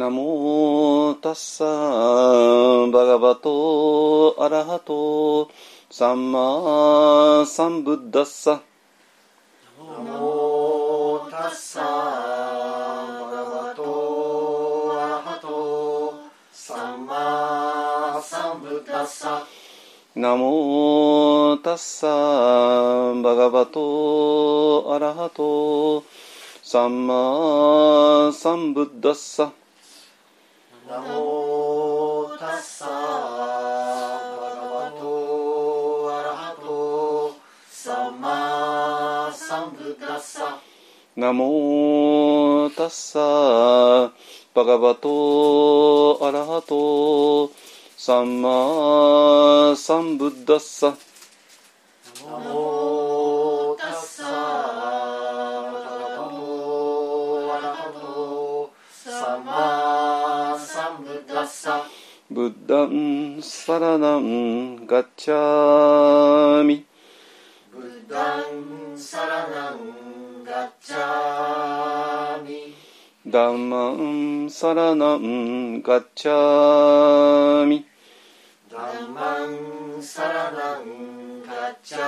なもたっさバガバトアラハトサンマサンブッダッサナモタッサバガバトアラハトサンマサンブッダッサナモタッサバガバトアラハトサンマサンブッダッサナモタッサバガバトアラハトサンマサンブッダッサナモタッサバガバトアラハトサンマサンブッダッサブッダンサラナンガッチャーミダンマンサラナンガッチャーミ。ダンマンサラナンガッチャ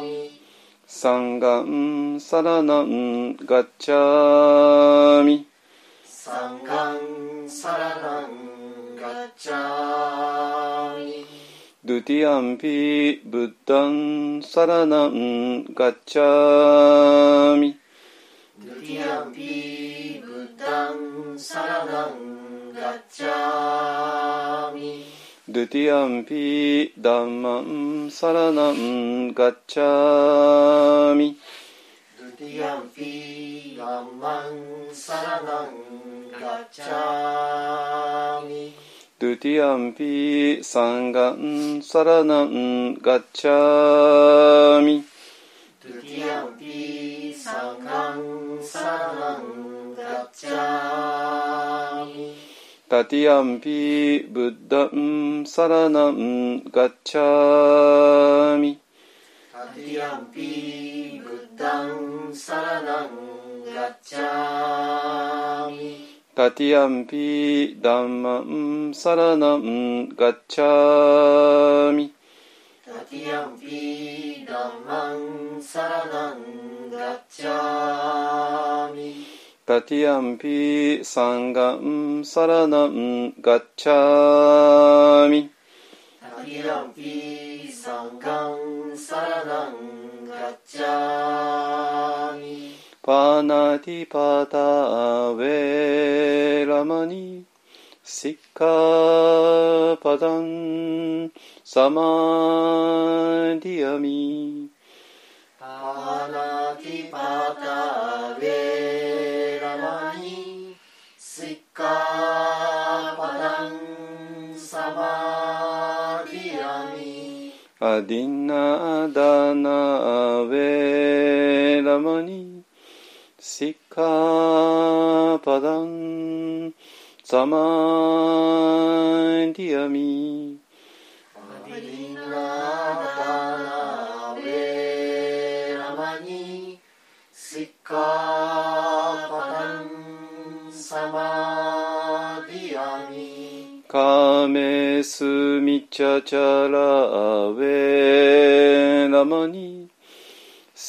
ーミ。サンガンサラナンガッチャーミ。サンガンサラナンガッチャーミドゥティアンピブッダンサラナンガッチャーミドゥティアンピブッダンサラナンガッチャーミドゥティアンピダンマンサラナンガッチャーミドゥティアンピガンマンサラナンガッチャーミドゥティアンピサンガンサラナンガッチャーミドゥティアンピサンガンサラナンガッチャーミタティアンピブッダンサラナンガッチャーミタティアンピブッダンサラナンガッチャーミタティアンピダンマンサラナンガッチャーミタティアンピダンマンサラナンガッチャーミタティアンピサンガンサラナンガッチャーミタティアンピサンガンサラナンガッチャーミパナティパタウェラマニシッカパダンサマディアミパナティパタウェラマニシッカパダンサマディアミアディナダナウェラマニシッカパダンサマディアミアディナダナウェラマニシッカパダンサマディアミカメスミチャチャラウェラマニシッカパダンサマディアミカメスミチャチャラベラマニ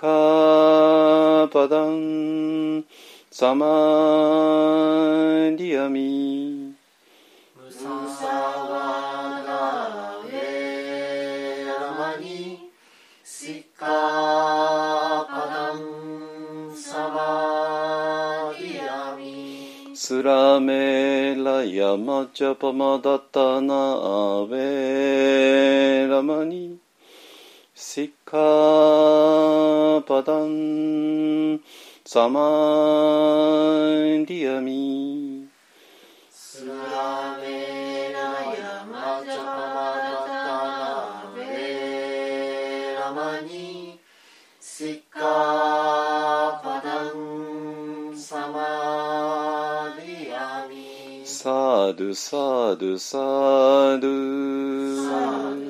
カパダンサマディアミムサワダベラマニシッカパダンサマディアミスラメラヤマチャパマダタナアベラマニ Sikkhapadam Samadhiyami Sulamena Yamajapadatana Veramani Sikkhapadam Samadhiyami Sadhu, sadhu, sadhu Sadhu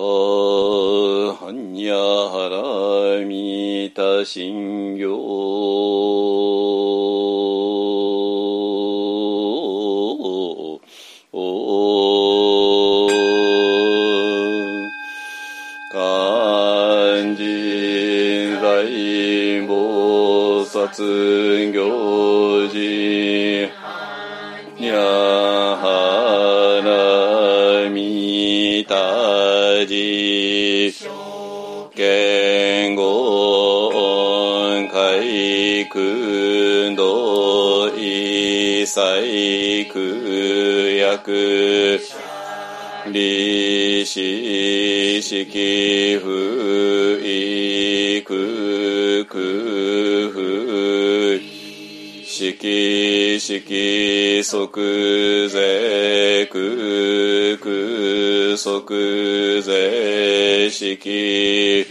ハンニャハラミタシンギョ漢字大菩薩行事にゃはらみたじ言語海空道異細空薬利子式不意空空不式式即税空空即税式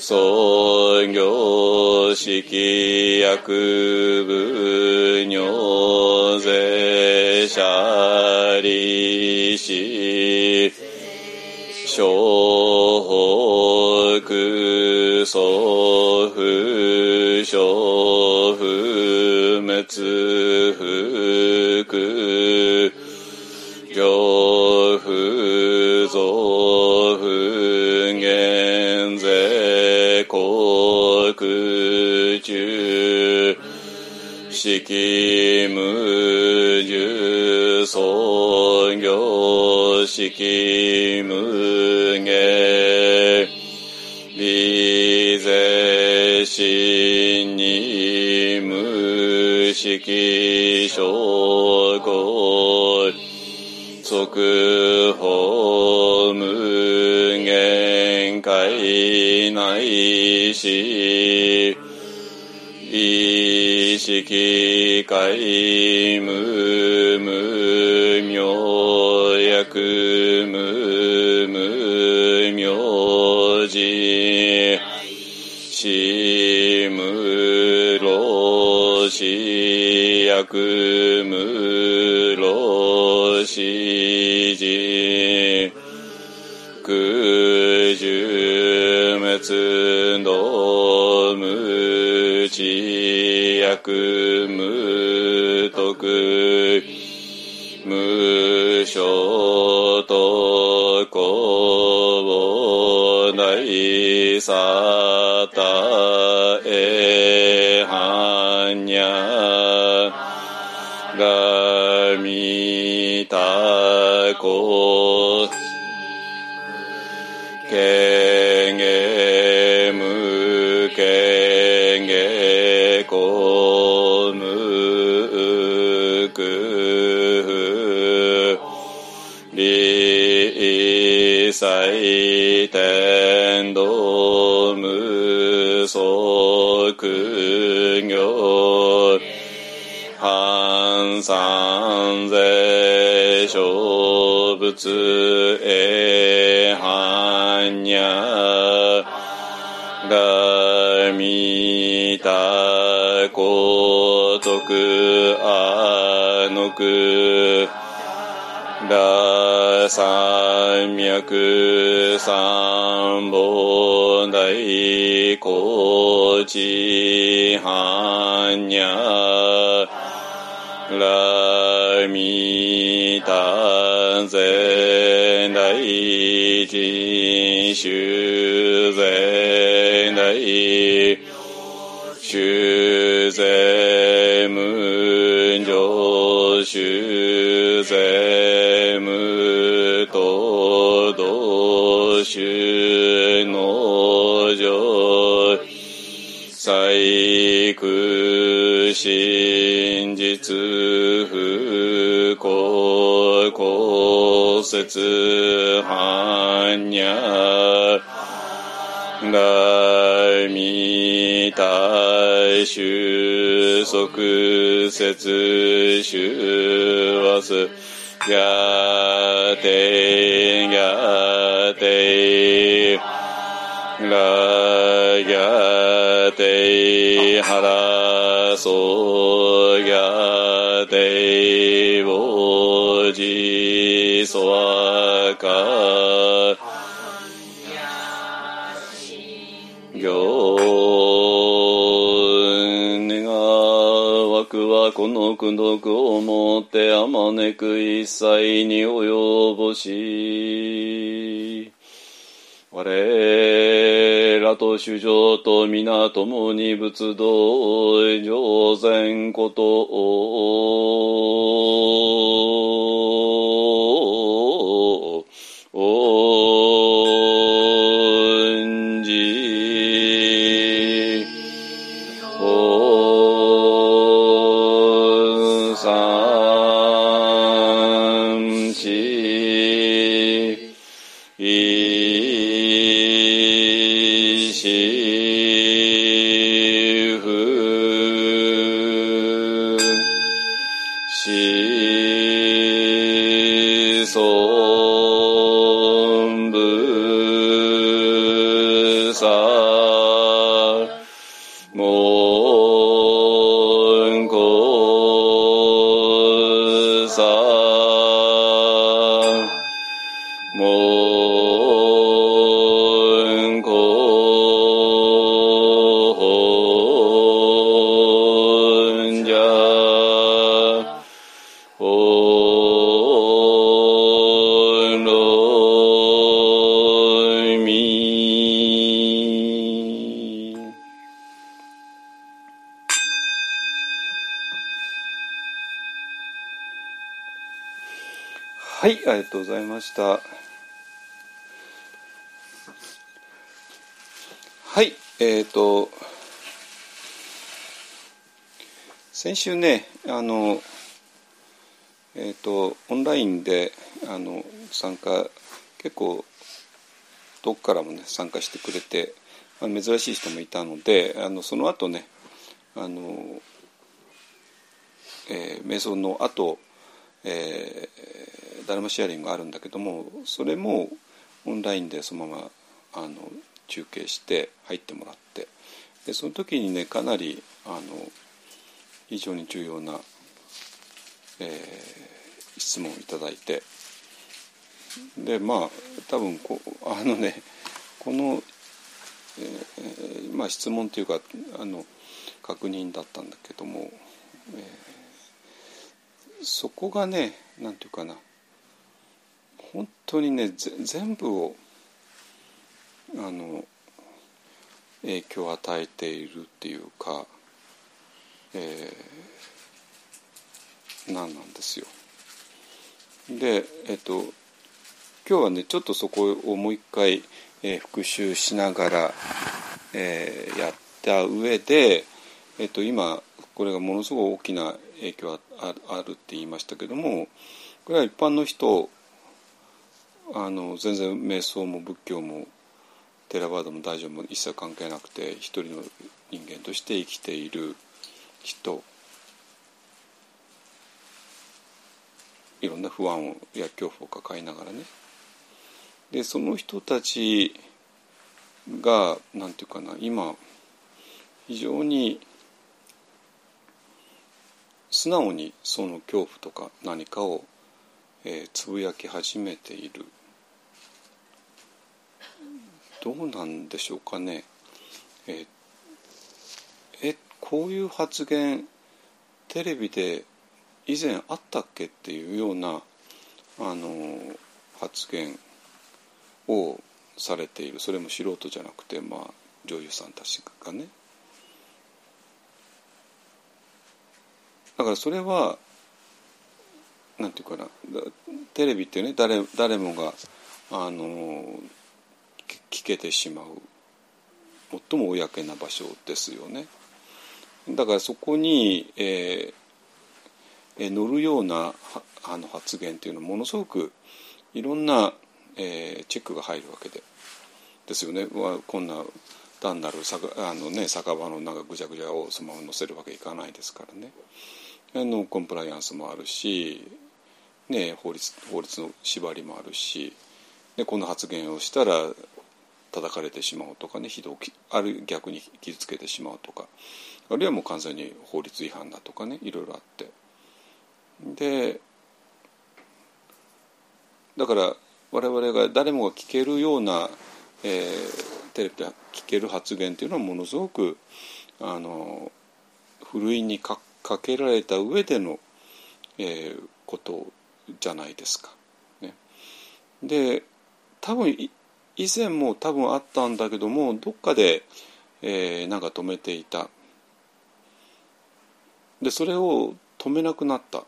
創業式薬部尿税者利子小北祖父小不滅福中式無重創業式無下微税心に無式証拠即法無限界内し識界無無明薬無無明寺死無老死薬無老死薬無徳無所と公内さたえはんにゃがみたこけ祭天道無即業半三世小仏へ般若が見たことあのくら三脈三本大高知般若ラミタゼ大人修税大修税無常修税無と道修の上細工真実不幸骨折はんにゃ大未大収束節収和す。やてやてらやてはらそうやてぼじそわか行願わくはこの功徳をもってあまねく一切に及ぼし。我らと主情と皆共に仏道上善ことを。先週ね、あの、えっ、と、オンラインで、あの、参加、結構、遠くからもね、参加してくれて、あ珍しい人もいたので、あの、その後ね、あの、えー瞑想の後、えーダルマシェアリングがあるんだけどもそれもオンラインでそのままあの中継して入ってもらってでその時にねかなり非常に重要な、えー質問をいただいて。でまあ多分こあのねこの、えーまあ、質問というかあの確認だったんだけども、えーそこがねなんていうかな本当にね全部をあの影響を与えているっていうか、えーなんなんですよ。でえっと今日はねちょっとそこをもう一回、えー復習しながら、えーやった上で、えっと、今これがものすごい大きな影響ああるって言いましたけどもこれは一般の人あの全然瞑想も仏教もテラバードも大乗も一切関係なくて一人の人間として生きている人いろんな不安をや恐怖を抱えながらね。でその人たちがなんていうかな今非常に素直にその恐怖とか何かを、えーつぶやき始めている。どうなんでしょうかね。えーえこういう発言テレビで以前あったっけっていうようなあの発言をされている。それも素人じゃなくて、まあ、女優さんたちがね。だからそれはなんていうかな。テレビってね誰誰もがあの聞けてしまう。最も公な場所ですよね。だからそこに、えーえ乗るようなあの発言っていうのはものすごくいろんなえーチェックが入るわけで。ですよね。わこんな単なる酒あの、ね、酒場のなんかぐちゃぐちゃをそのまま載せるわけいかないですからね。あのコンプライアンスもあるし、ね、法律法律の縛りもあるしでこの発言をしたら叩かれてしまうとかね非道きある逆に傷つけてしまうとか。あるいはもう完全に法律違反だとかねいろいろあって。でだから我々が誰もが聞けるような、えーテレビで聞ける発言っていうのはものすごくあのふるいにかけられた上での、えーことじゃないですか。ね、で多分以前も多分あったんだけどもどっかで、えーなんか止めていた。でそれを止めなくなった。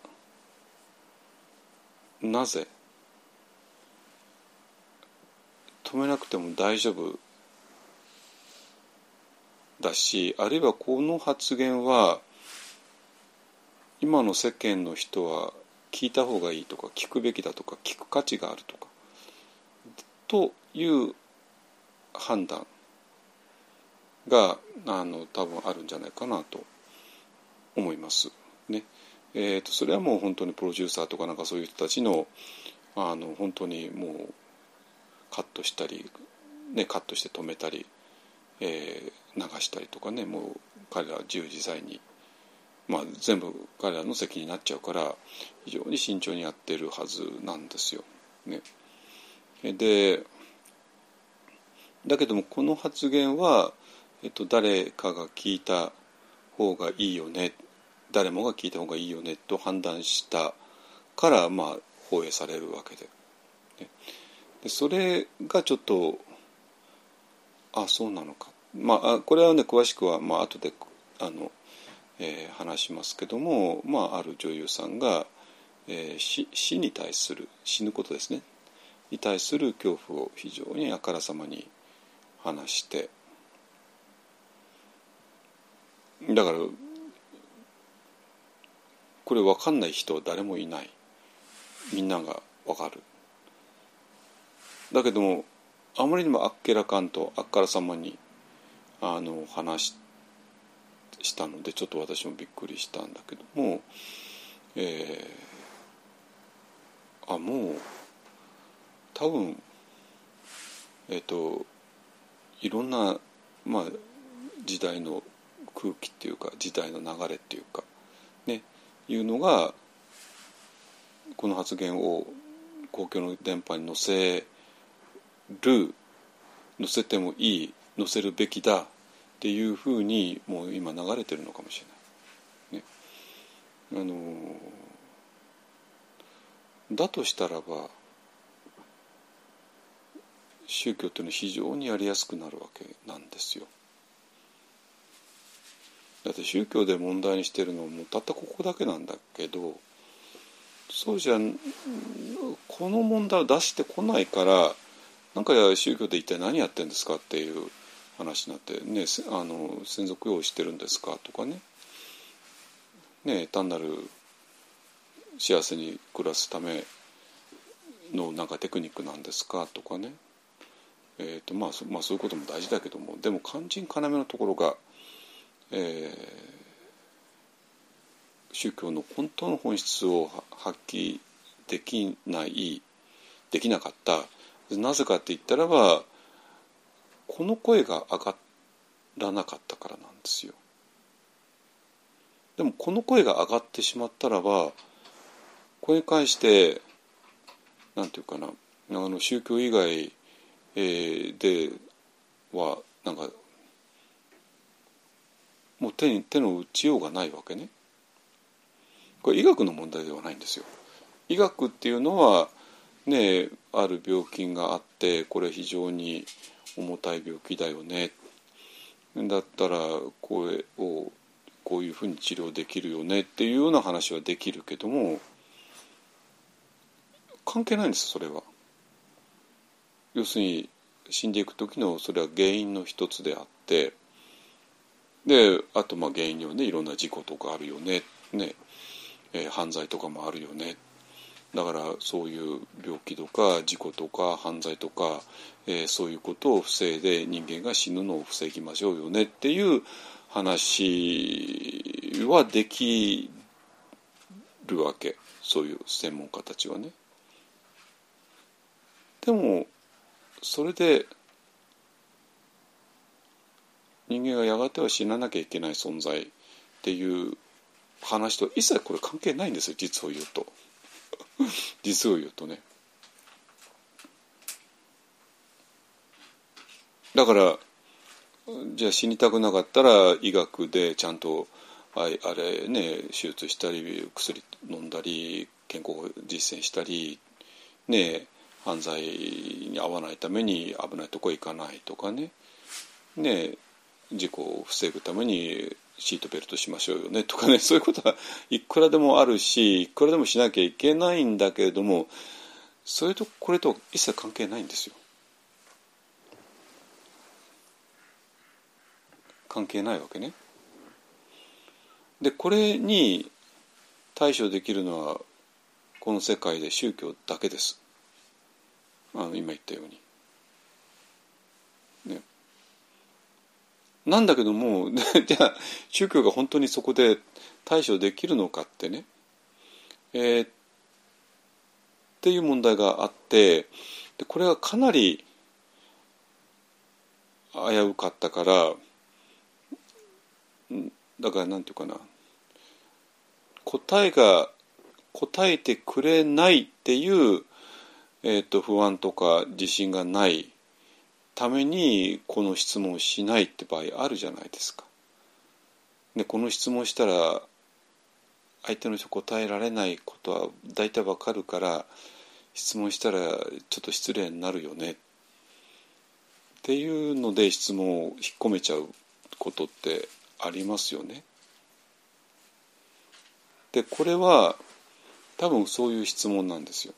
なぜ？止めなくても大丈夫。だしあるいはこの発言は今の世間の人は聞いた方がいいとか聞くべきだとか聞く価値があるとかという判断があの多分あるんじゃないかなと。思います。ねえー、とそれはもう本当にプロデューサーとかなんかそういう人たちのあの本当にもうカットしたり、ね、カットして止めたり、えー流したりとかねもう彼らは自由自在に、まあ、全部彼らの責任になっちゃうから非常に慎重にやってるはずなんですよ。ね、でだけどもこの発言は、えっと、誰かが聞いた方がいいよね。誰もが聞いた方がいいよねと判断したからまあ放映されるわけで。でそれがちょっとあそうなのか。まあこれはね詳しくはまあ後であの、えー話しますけども、まあ、ある女優さんが、えー死死に対する死ぬことですね。に対する恐怖を非常にあからさまに話してだからこれ分かんない人は誰もいない。みんなが分かる。だけどもあまりにもあっけらかんとあっからさまにあの話したのでちょっと私もびっくりしたんだけども、えーあもう多分えっ、といろんな、まあ、時代の空気っていうか時代の流れっていうかねいうのがこの発言を公共の電波に載せる載せてもいい載せるべきだっていうふうにもう今流れてるのかもしれない。ね、あのだとしたらば宗教っていうのは非常にやりやすくなるわけなんですよ。だって宗教で問題にしてるのもたったここだけなんだけどそうじゃこの問題を出してこないからなんか宗教で一体何やってんですかっていう話になって、ね、あの専属用意してるんですかとかね。ね単なる幸せに暮らすためのなんかテクニックなんですかとかね、えーとまあまあ、そういうことも大事だけどもでも肝心要のところが、えー宗教の本当の本質を発揮できないできなかったなぜかって言ったらばこの声が上がらなかったからなんですよ。でもこの声が上がってしまったらばこれに関してなんていうかなあの宗教以外、えーではなんかもう手に手の打ちようがないわけね。これ医学の問題ではないんですよ。医学っていうのはねある病気があってこれ非常に重たい病気だよねだったらこれをこういうふうに治療できるよねっていうような話はできるけども関係ないんですそれは。要するに死んでいく時のそれは原因の一つであってであとまあ原因にはねいろんな事故とかあるよね。ね、えー犯罪とかもあるよね。だからそういう病気とか事故とか犯罪とか、えー、そういうことを防いで人間が死ぬのを防ぎましょうよね。っていう話はできるわけ。そういう専門家たちはね。でもそれで人間がやがては死ななきゃいけない存在っていう話と一切これ関係ないんですよ実を言うと。実を言うとね。だからじゃあ死にたくなかったら医学でちゃんとああれね手術したり薬飲んだり健康実践したりね犯罪に遭わないために危ないとこ行かないとかね。ね事故を防ぐためにシートベルトしましょうよねとかね そういうことはいくらでもあるしいくらでもしなきゃいけないんだけれどもそれとこれと一切関係ないんですよ。関係ないわけね。でこれに対処できるのはこの世界で宗教だけです。あの今言ったように。なんだけども じゃあ宗教が本当にそこで対処できるのかってね、えー、っていう問題があってでこれはかなり危うかったからだからなんていうかな。答えが答えてくれないっていう、えーと、不安とか自信がないためにこの質問をしないって場合あるじゃないですか。でこの質問したら相手の人答えられないことは大体わかるから質問したらちょっと失礼になるよねっていうので質問を引っ込めちゃうことってありますよね。でこれは多分そういう質問なんですよ。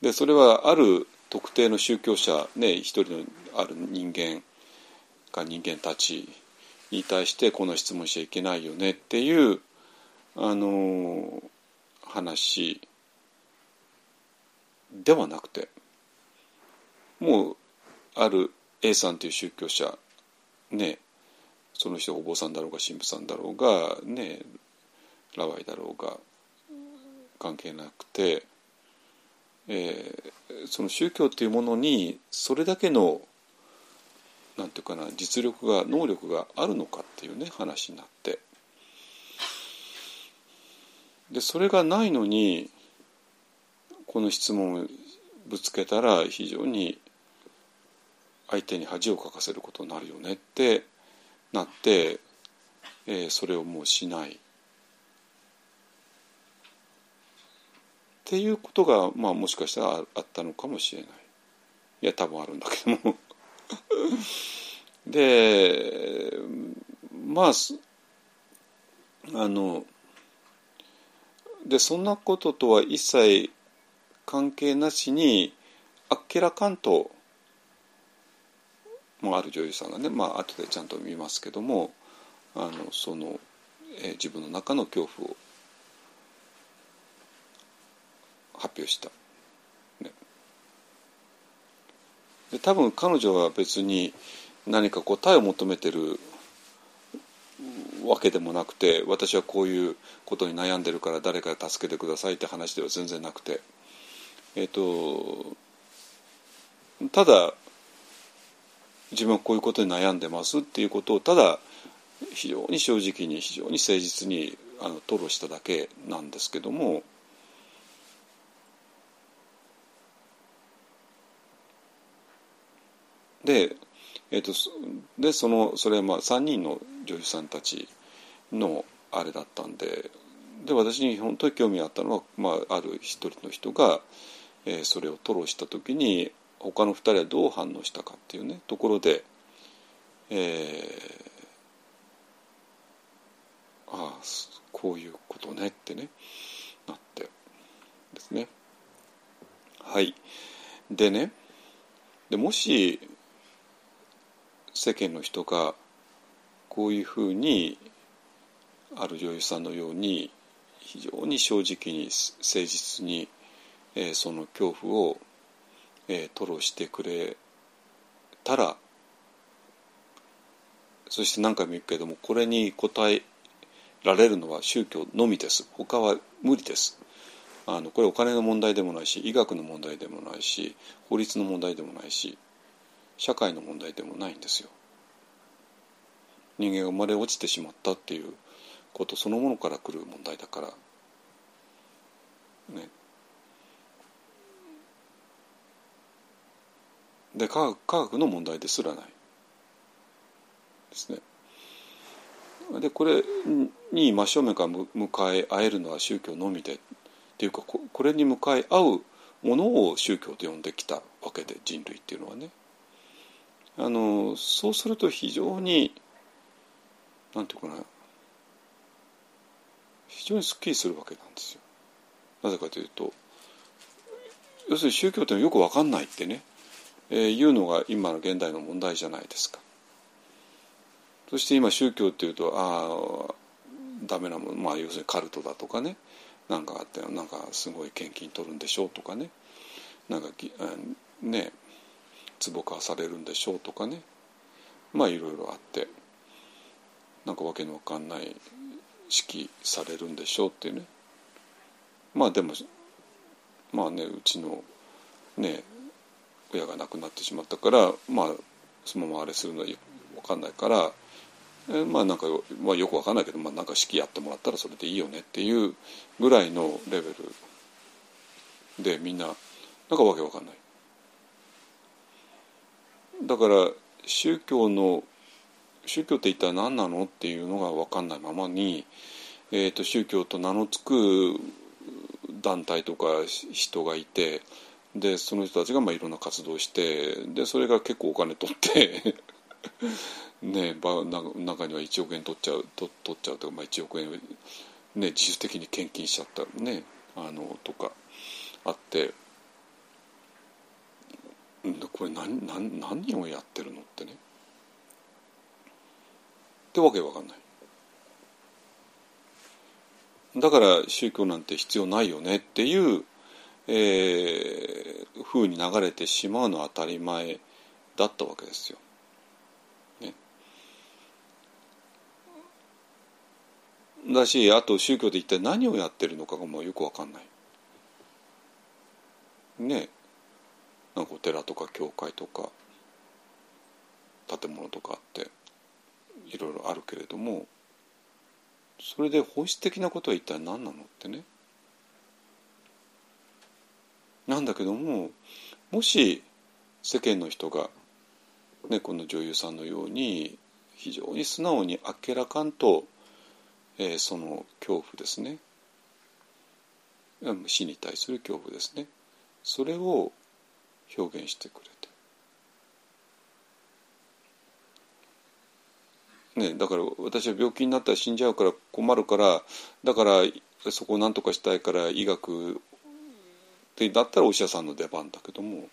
でそれはある特定の宗教者ね一人のある人間か人間たちに対してこの質問しちゃいけないよねっていうあの話ではなくてもうある A さんという宗教者ねその人お坊さんだろうが神父さんだろうがねラワイだろうが関係なくて、えー、その宗教っていうものにそれだけのなんていうかな実力が能力があるのかっていうね話になってでそれがないのにこの質問をぶつけたら非常に相手に恥をかかせることになるよねってなって、えー、それをもうしない。っていうことが、まあ、もしかしたらあったのかもしれない。いや多分あるんだけども でまああのでそんなこととは一切関係なしにあっけらかんともある女優さんがねまあ後でちゃんと見ますけどもあのその、えー、自分の中の恐怖を発表した。ね、で多分彼女は別に何か答えを求めてるわけでもなくて私はこういうことに悩んでるから誰か助けてくださいって話では全然なくてえっ、ー、とただ自分はこういうことに悩んでますっていうことをただ非常に正直に非常に誠実にあの吐露しただけなんですけどもで,、えーと、でそのそれはまあ3人の女優さんたちのあれだったんでで私に本当に興味あったのは、まあ、ある一人の人が、えー、それを吐露した時に他の2人はどう反応したかっていうねところで、えー、ああこういうことねってねなってですね。はいでねでもし世間の人がこういうふうにある女優さんのように非常に正直に誠実に、えー、その恐怖を、えー、吐露してくれたらそして何回も言うけれどもこれに答えられるのは宗教のみです。他は無理です。あのこれお金の問題でもないし医学の問題でもないし法律の問題でもないし社会の問題でもないんですよ。人間が生まれ落ちてしまったっていうことそのものから来る問題だから。ね。で科学科学の問題ですらないですね。でこれに真正面から向かい合えるのは宗教のみでっていうかこれに向かい合うものを宗教と呼んできたわけで人類っていうのはね。あのそうすると非常になんていうかな非常にすっきりするわけなんですよ。なぜかというと要するに宗教ってよく分かんないってね、えー、いうのが今の現代の問題じゃないですか。そして今宗教っていうとああダメなものまあ要するにカルトだとかねなんかあってなんかすごい献金取るんでしょうとかねなんかね壺化されるんでしょうとかね。まあいろいろあって。なんかわけのわかんない指揮されるんでしょうっていうね。まあでもまあねうちのね親が亡くなってしまったからまあそのままあれするのは分かんないからえまあなんか、まあ、よく分かんないけど、まあ、なんか指揮やってもらったらそれでいいよねっていうぐらいのレベルでみんななんかわけわかんない。だから宗教の宗教って一体何なのっていうのが分かんないままに、えーと、宗教と名の付く団体とか人がいてでその人たちがまあいろんな活動してでそれが結構お金取って ねばな中には1億円取っちゃうと取っちゃうとか、まあ、1億円、ね、自主的に献金しちゃったねあのとかあってこれ何何何をやってるのってねってわけわかんないだから宗教なんて必要ないよねっていう、えー、風に流れてしまうのは当たり前だったわけですよ。ね、だしあと宗教で一体何をやってるのかがもうよくわかんない。ねなんかお寺とか教会とか建物とかあっていろいろあるけれどもそれで本質的なことは一体何なのってね。なんだけどももし世間の人が、ね、この女優さんのように非常に素直にあっけらかんと、えー、その恐怖ですね。死に対する恐怖ですね。それを表現してくれてね、だから私は病気になったら死んじゃうから困るからだからそこを何とかしたいから医学ってだったらお医者さんの出番だけども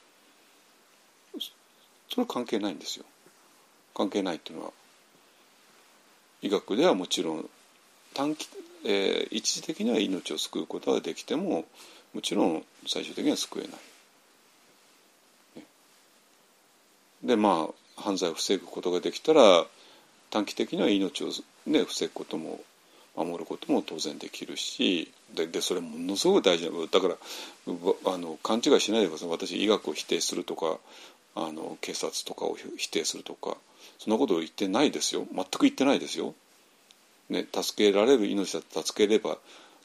それは関係ないんですよ。関係ないっていうのは医学ではもちろん短期、えー、一時的には命を救うことができてももちろん最終的には救えない。ね、でまあ犯罪を防ぐことができたら短期的には命を、ね、防ぐことも守ることも当然できるしででそれものすごく大事なだからあの勘違いしないでください私医学を否定するとかあの警察とかを否定するとかそんなことを言ってないですよ全く言ってないですよ。ね、助けられる命だって助ければ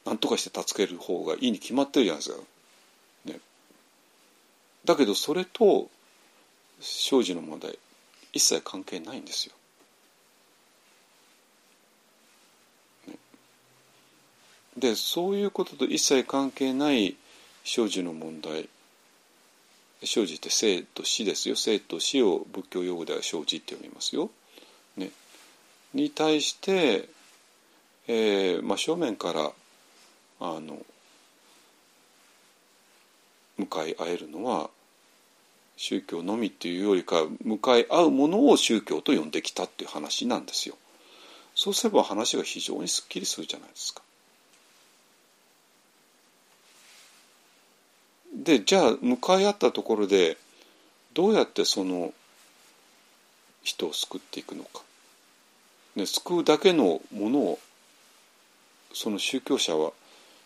何とかして助ける方がいいに決まってるじゃないですか。ね、だけどそれと生児の問題。一切関係ないんですよ。でそういうことと一切関係ない生児の問題。生児って生と死ですよ。生と死を仏教用語では生児って読みますよ。ね、に対して、えー、真正面からあの向かい合えるのは宗教のみっていうよりか向かい合うものを宗教と呼んできたっていう話なんですよ。そうすれば話が非常にすっきりするじゃないですか。でじゃあ向かい合ったところでどうやってその人を救っていくのか。で救うだけのものをその宗教者は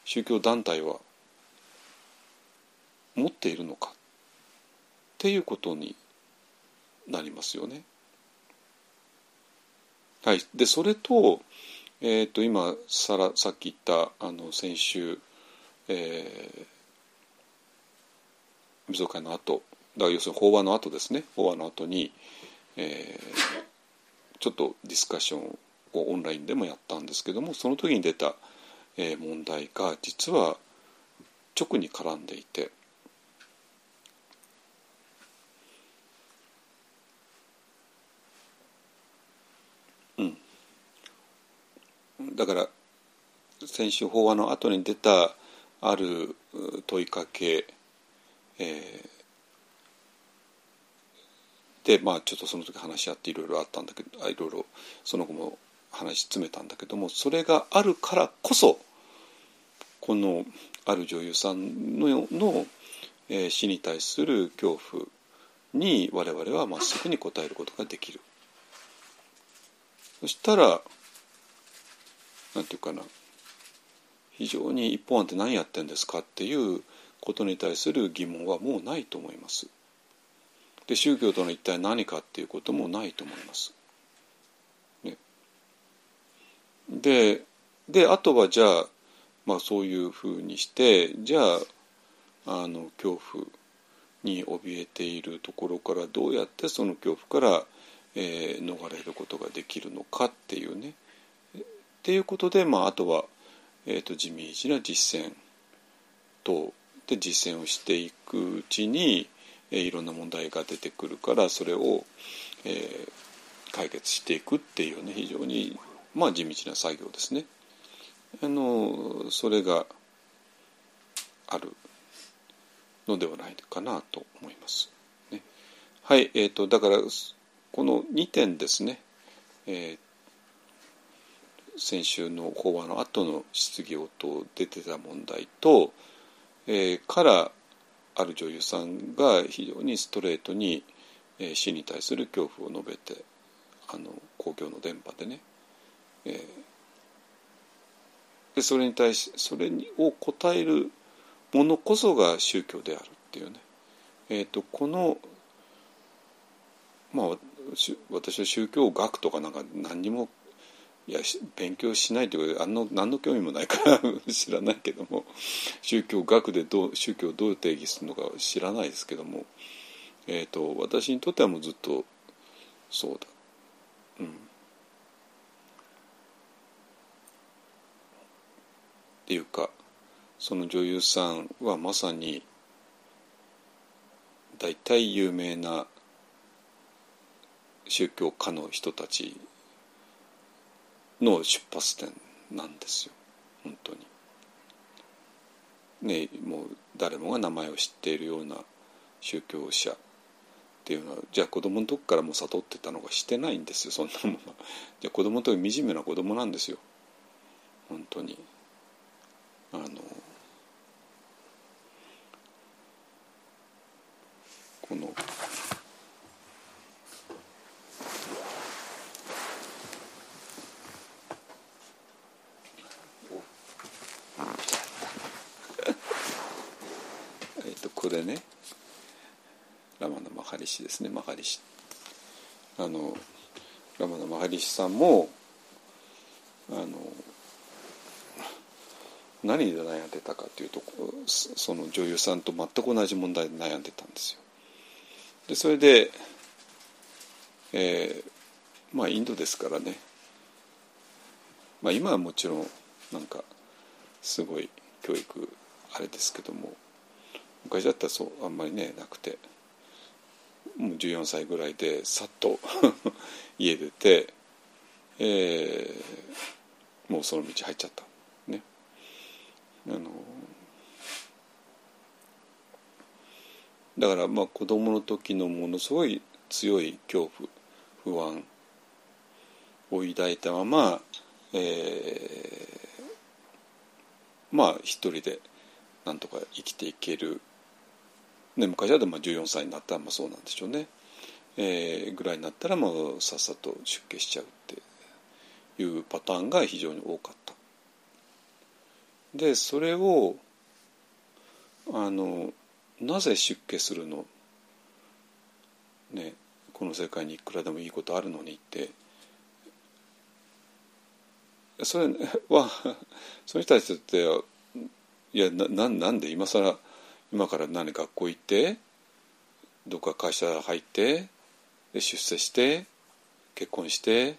宗教団体は持っているのかっていうことになりますよね。はい、でそれと,、えーと、今さらさっき言ったあの先週、えー、会の後だから要するに法話の後ですね法話の後に、えー、ちょっとディスカッションをオンラインでもやったんですけどもその時に出た、えー、問題が実は直に絡んでいて。だから先週法話の後に出たある問いかけ、えー、でまあちょっとその時話し合っていろいろあったんだけどいろいろその後も話し詰めたんだけどもそれがあるからこそこのある女優さんのの、えー、死に対する恐怖に我々はまっすぐに応えることができる。そしたらなんていうかな非常に一本案って何やってんですかっていうことに対する疑問はもうないと思います。で宗教との一体何かっていうこともないと思います。ね、でであとはじゃあ、まあ、そういうふうにしてじゃああの恐怖に怯えているところからどうやってその恐怖から、えー、逃れることができるのかっていうねっていうことで、まあ、あとは、えーと、地道な実践とで実践をしていくうちに、えー、いろんな問題が出てくるからそれを、えー、解決していくっていうね非常に、まあ、地道な作業ですね。あのそれがあるのではないかなと思います。ね、はい、えーと、だからこの2点ですね、えー先週の法話の後の質疑応答出てた問題と、えー、からある女優さんが非常にストレートに、えー、死に対する恐怖を述べてあの公共の電波でね、えー、でそれに対しそれを答えるものこそが宗教であるっていうね、えーと、このまあ私は宗教学とかなんか何にもいや勉強しないというかあの何の興味もないから 知らないけども宗教学でどう宗教をどう定義するのか知らないですけども、えーと、私にとってはもうずっとそうだ。うんっていうかその女優さんはまさに大体有名な宗教家の人たちの出発点なんですよ本当に。ねもう誰もが名前を知っているような宗教者っていうのはじゃあ子供の時からもう悟ってたのがしてないんですよそんなものは。じゃあ子供の時惨めな子供なんですよ本当に。あのこのでね。ラマのマハリシですね。マハリシ。あのラマのマハリシさんもあの何で悩んでたかというとその女優さんと全く同じ問題で悩んでたんですよ。でそれで、えー、まあインドですからね、まあ、今はもちろんなんかすごい教育あれですけども。昔だったらそうあんまりねなくて。もう14歳ぐらいでさっと 家出て、えー、もうその道入っちゃった。ね。あのだからまあ子供の時のものすごい強い恐怖不安を抱いたまま、えー、まあ一人でなんとか生きていけるね、昔はでも14歳になったらまあそうなんでしょうね、えーぐらいになったらもうさっさと出家しちゃうっていうパターンが非常に多かった。でそれをあのなぜ出家するの？ねこの世界にいくらでもいいことあるのにって。それはその人たちっていやなななんで今更今から何学校行ってどっか会社入ってで出世して結婚して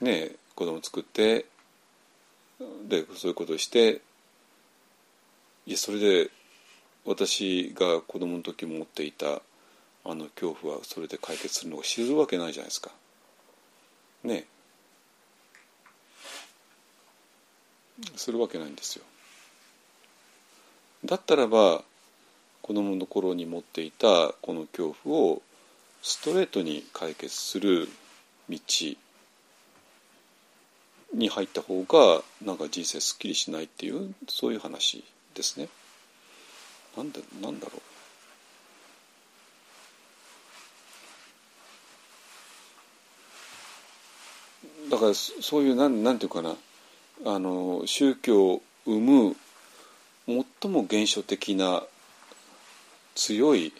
ね子供作ってでそういうことしていやそれで私が子供の時持っていたあの恐怖はそれで解決するのが知るわけないじゃないですか。ねするわけないんですよ。だったらば子供の頃に持っていたこの恐怖をストレートに解決する道に入った方がなんか人生すっきりしないっていうそういう話ですね。なんでなんだろう。だからそういうなんなんていうかなあの宗教を生む最も原初的な強い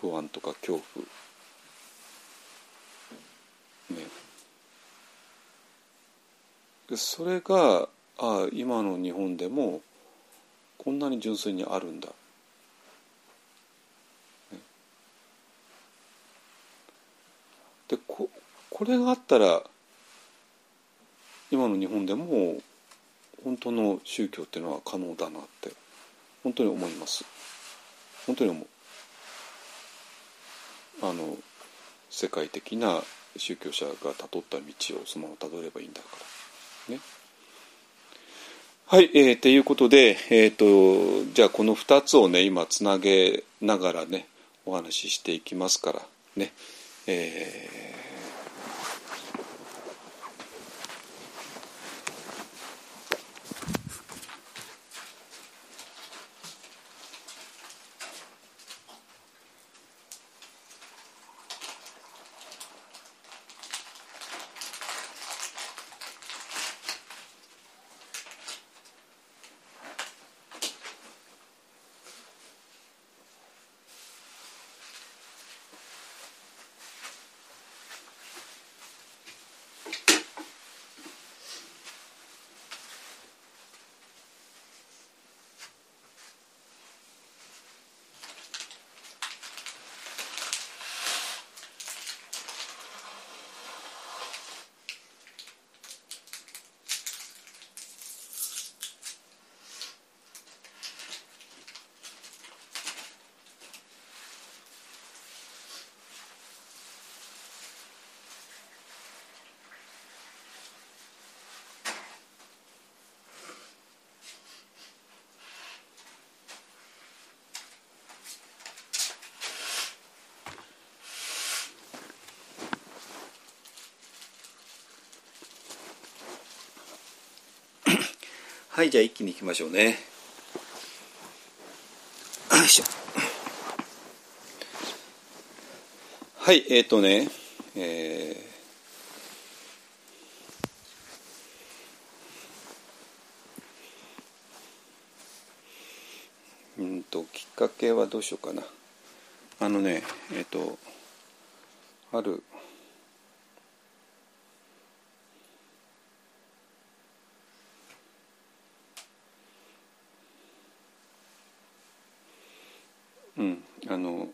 不安とか恐怖。ね。それがあ今の日本でもこんなに純粋にあるんだ、ね。でここれがあったら今の日本でも本当の宗教っていうのは可能だなって本当に思います。本当に思う。あの世界的な宗教者がたどった道をそのままたどればいいんだから。ね。はい、えー、ということで、えーと、じゃあこの2つをね今つなげながらねお話ししていきますからね。えーはいじゃあ一気にいきましょうね。よいしょ。はいえっ、ー、とねえー、うんときっかけはどうしようかな。あのねえっ、ー、とあるうんあの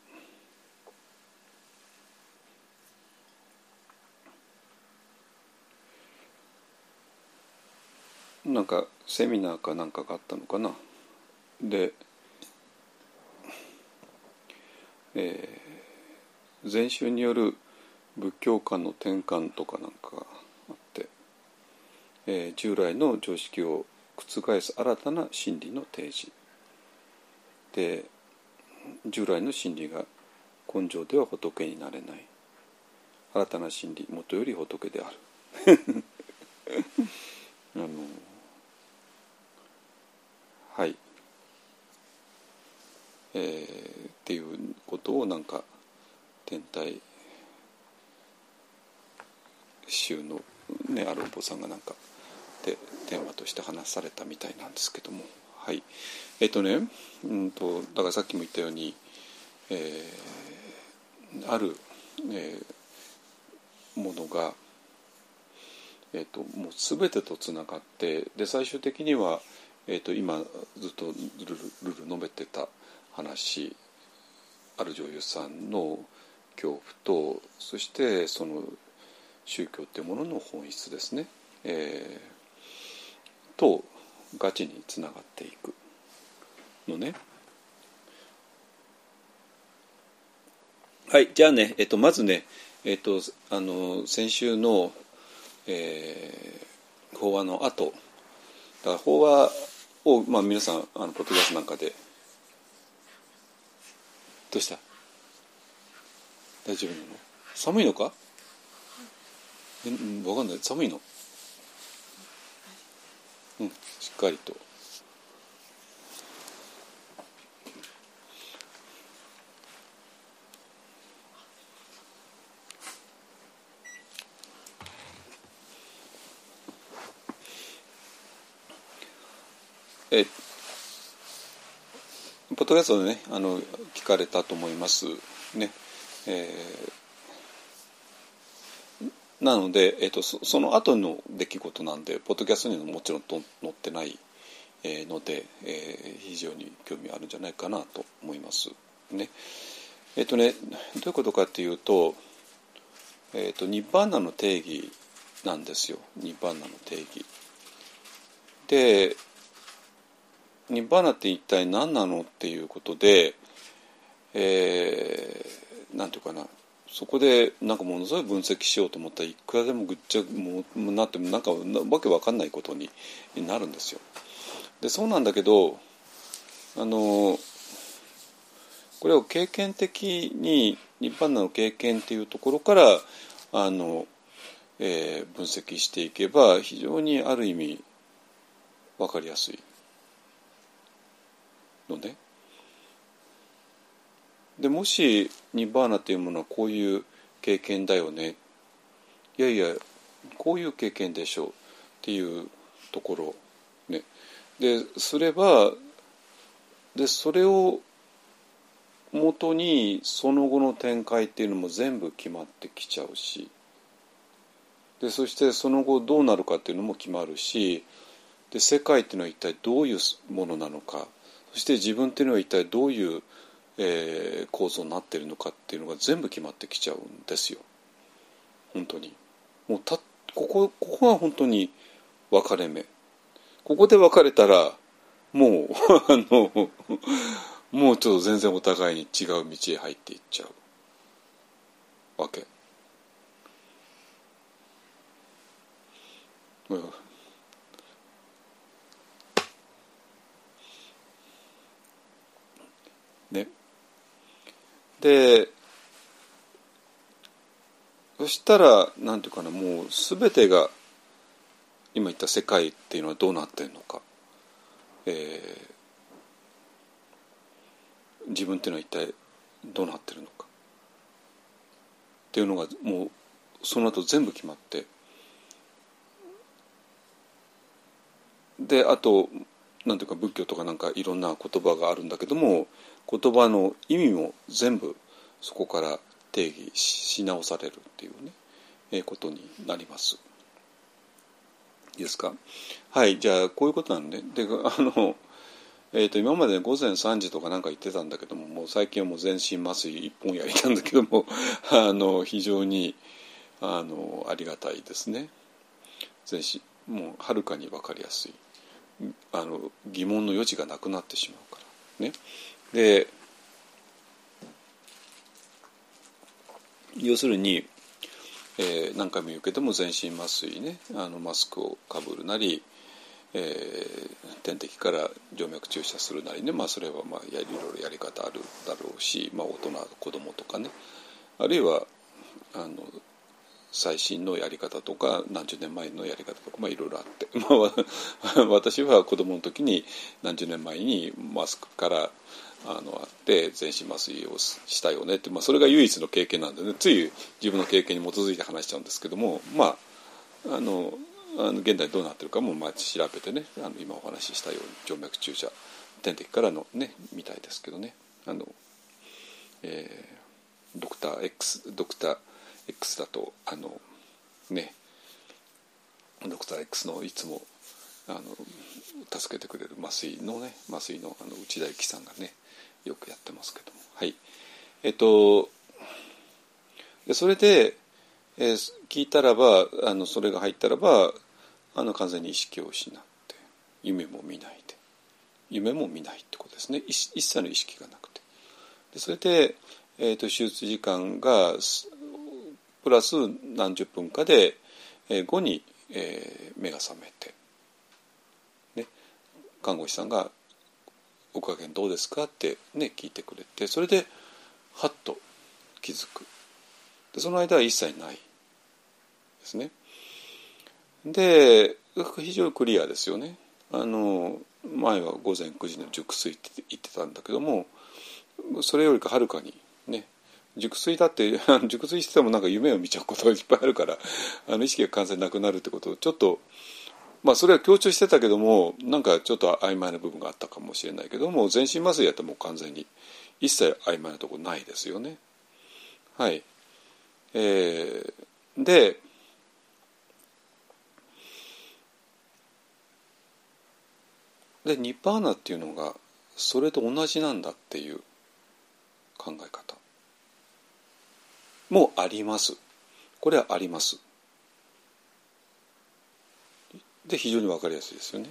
なんかセミナーかなんかがあったのかな。で、えー、禅宗による仏教観の転換とかなんかがあって、えー、従来の常識を覆す新たな真理の提示。で従来の真理が根性では仏になれない。新たな真理もとより仏であるあのはい、えー、っっていうことをなんか天体宗の、ね、あるお坊さんがなんかでテーマとして話されたみたいなんですけども。はい。えっとねうんとだからさっきも言ったように、えー、ある、えー、ものが、えっと、もう全てとつながってで最終的には、えっと、今ずっとルルルル述べてた話ある女優さんの恐怖とそしてその宗教っていうものの本質ですね、えー、とガチにつながっていくのね。はいじゃあね、えっと、まずね、えっと、あの先週の、えー、法話の後だから法話を、まあ、皆さんあのポッドキャストなんかでどうした？大丈夫なの？寒いのか？え分かんない。寒いの？うんしっかりと。えポッドキャストでねあの聞かれたと思います。ね、えー、なので、えーと、そその後の出来事なんでポッドキャストにももちろんと載ってない、えー、ので、えー、非常に興味あるんじゃないかなと思います。ね。えっ、ー、とねどういうことかっていうと,、えーと、ニッバーナの定義なんですよ。ニッバーナの定義。でニッバーナって一体何なのっていうことで、えー、なんていうかな。そこでなんかものすごい分析しようと思ったらいくらでもぐっちゃもうなってもなんかわけわかんないことになるんですよ。でそうなんだけどあのこれを経験的に日本の経験っていうところからあの、えー、分析していけば非常にある意味分かりやすい。のね。でもしニバーナというものはこういう経験だよね。いやいやこういう経験でしょうっていうところね。ですればでそれを元にその後の展開っていうのも全部決まってきちゃうし。でそしてその後どうなるかっていうのも決まるし。で世界っていうのは一体どういうものなのか。そして自分っていうのは一体どういう、えー、構造になってるのかっていうのが全部決まってきちゃうんですよ。本当に。もうたここここは本当に分かれ目。ここで分かれたらもう あのもうちょっと全然お互いに違う道へ入っていっちゃう。わけ。うんねでそしたらなんていうかなもう全てが今言った世界っていうのはどうなってるのか、えー、自分っていうのは一体どうなってるのか。っていうのがもうその後全部決まって。であとなんていうか仏教とかなんかいろんな言葉があるんだけども言葉の意味も全部そこから定義し直されるっていうね、えー、ことになります。いいですか？はいじゃあこういうことなんでであの、えーと、今まで午前3時とかなんか言ってたんだけどももう最近はもう全身麻酔一本やりたんだけども あの非常にあのありがたいですね。全身もうはるかに分かりやすいあの疑問の余地がなくなってしまうからね。で要するに、えー、何回も言うけども全身麻酔ねあのマスクをかぶるなり、えー、点滴から静脈注射するなりね、まあ、それはまあいろいろやり方あるだろうし、まあ、大人子供とかね。あるいはあの最新のやり方とか何十年前のやり方とか、まあ、いろいろあって、まあ、私は子供の時に何十年前にマスクからあのあって全身麻酔をしたよねって、まあ、それが唯一の経験なんでね。つい自分の経験に基づいて話しちゃうんですけどもまああのあの現代どうなってるかもまあ調べてねあの今お話ししたように静脈注射点滴からのねみたいですけどね。あの、えー、ドクター X ドクター X だとあのねドクター X のいつもあの助けてくれる麻酔のね麻酔のあの内田有紀さんがねよくやってますけども。はい。えっとそれで、えー、聞いたらばあのそれが入ったらばあの完全に意識を失って夢も見ないで夢も見ないってことですね。一切の意識がなくて。でそれで、えーと、手術時間がプラス何十分かで、えー、後に、えー、目が覚めて、ね、看護師さんが「お加減どうですか?」って、ね、聞いてくれてそれではっと気づくでその間は一切ないですね。で非常にクリアですよね。あの前は午前9時の熟睡って言ってたんだけどもそれよりかはるかにね熟睡だって 熟睡しててもなんか夢を見ちゃうことがいっぱいあるからあの意識が完全なくなるってことをちょっとまあそれは強調してたけどもなんかちょっと曖昧な部分があったかもしれないけども全身麻酔やっても完全に一切曖昧なとこないですよね。はい。えー、ででニッパーナっていうのがそれと同じなんだっていう考え方もありますこれはありますで非常に分かりやすいですよね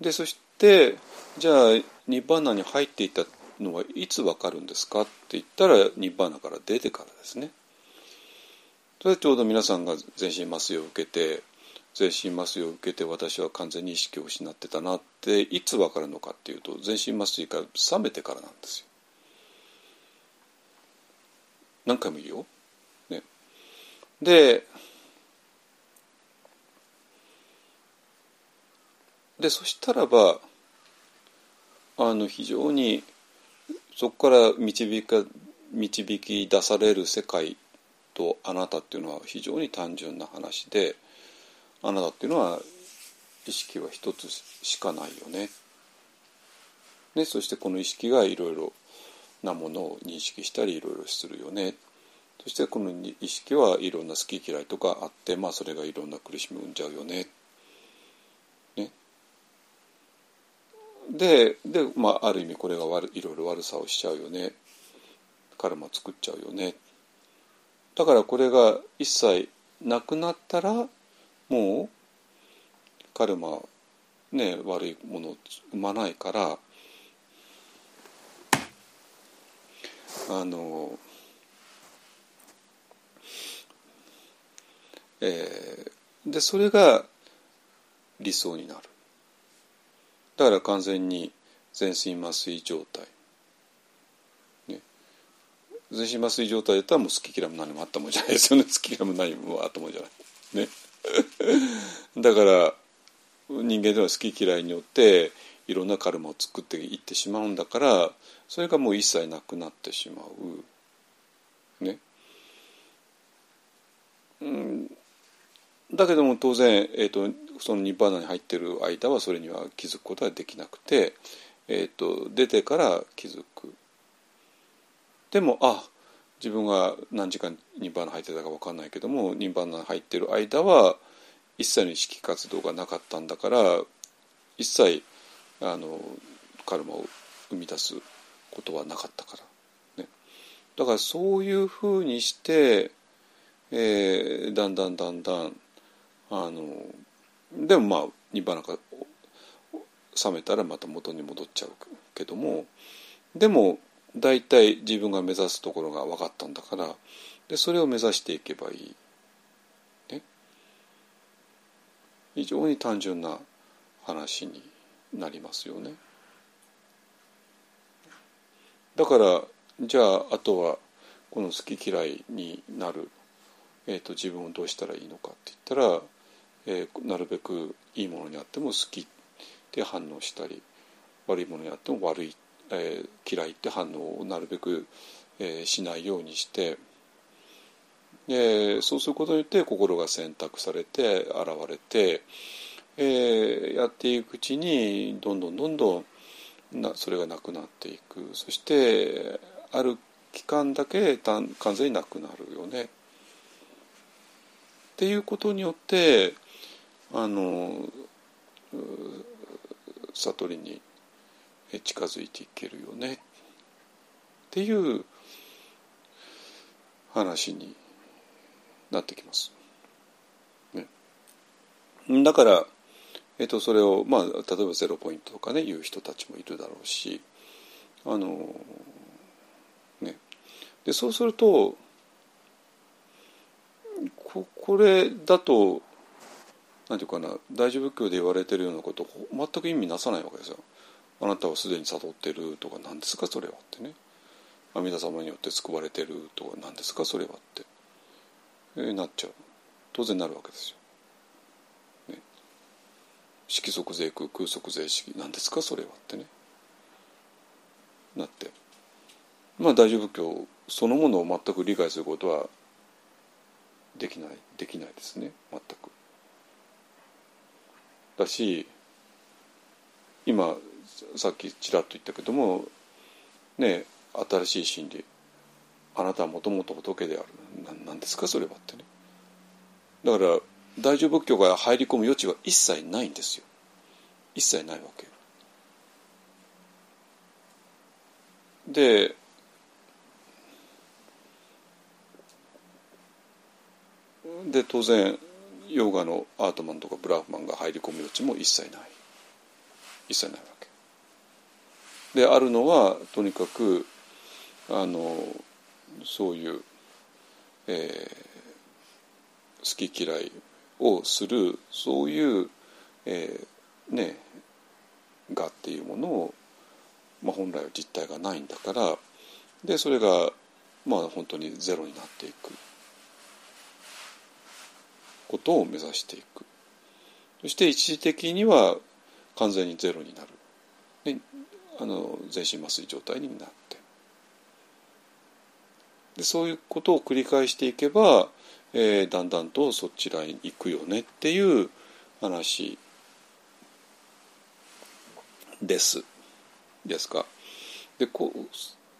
でそしてじゃあニッバーナに入っていたのはいつ分かるんですかって言ったらニッバーナから出てからですねそれでちょうど皆さんが全身麻酔を受けて全身麻酔を受けて私は完全に意識を失ってたなっていつ分かるのかっていうと全身麻酔から覚めてからなんですよ。何回も言うよ。ね、ででそしたらばあの非常にそこから導か導き出される世界とあなたっていうのは非常に単純な話で。あなたっていうのは意識は一つしかないよね。ねそしてこの意識がいろいろなものを認識したりいろいろするよね。そしてこの意識はいろんな好き嫌いとかあってまあそれがいろんな苦しみを生んじゃうよ。ねでで、まあ、ある意味これが悪いろいろ悪さをしちゃうよね。カルマ作っちゃうよね。だからこれが一切なくなったらもうカルマね悪いものを生まないからあのえー、でそれが理想になるだから完全に全身麻酔状態、ね、全身麻酔状態だったらもう好き嫌いも何もあったもんじゃないですよね。好き嫌いも何もあったもんじゃない。ね。だから人間では好き嫌いによっていろんなカルマを作っていってしまうんだからそれがもう一切なくなってしまう。ね。うん、だけども当然、えーと、そのニバーナに入ってる間はそれには気づくことはできなくて、えーと、出てから気づく。でもあ自分が何時間ニバーナ入ってたか分かんないけどもニバーナ入ってる間は一切の意識活動がなかったんだから一切あのカルマを生み出すことはなかったから、ね、だからそういうふうにして、えー、だんだんだんだんあのでもまあニバナが冷めたらまた元に戻っちゃうけどもでも大体自分が目指すところが分かったんだからでそれを目指していけばいい。ね非常に単純な話になりますよね。だからじゃああとはこの好き嫌いになる、えーと、自分をどうしたらいいのかって言ったら、えー、なるべくいいものにあっても好きって反応したり悪いものやっても悪い、えー、嫌いって反応をなるべく、えー、しないようにして、えー、そうすることによって心が選択されて現れて、え、やっていくうちにどんどんどんどんなそれがなくなっていくそしてある期間だけ完全になくなるよね。っていうことによってあの悟りに近づいていけるよね。っていう話になってきます。ね、だから、えっと、それを、まあ、例えばゼロポイントとかね言う人たちもいるだろうしあの、ね、でそうするとここれだと何ていうかな大乗仏教で言われてるようなこと全く意味なさないわけですよ。あなたはすでに悟ってるとか何ですかそれはってね。阿弥陀様によって救われてるとか何ですかそれはって、えー、なっちゃう。当然なるわけですよ。ね、色即税空空即税式何ですかそれはってね。なって。まあ大乗仏教そのものを全く理解することはできないできないですね。全く。だし今さっきちらっと言ったけどもね新しい真理。あなたはもともと仏である。何ですかそれはってね。だから大乗仏教が入り込む余地は一切ないんですよ。一切ないわけ。でで当然ヨガのアートマンとかブラフマンが入り込む余地も一切ない。一切ないわけ。であるのはとにかくあのそういう、えー、好き嫌いをするそういう、えー、ねがっていうものを、まあ、本来は実体がないんだからでそれがまあ本当にゼロになっていく。ことを目指していく。そして一時的には完全にゼロになる。であの全身麻酔状態になって。でそういうことを繰り返していけば、えー、だんだんとそちらに行くよねっていう話です。ですか。でこう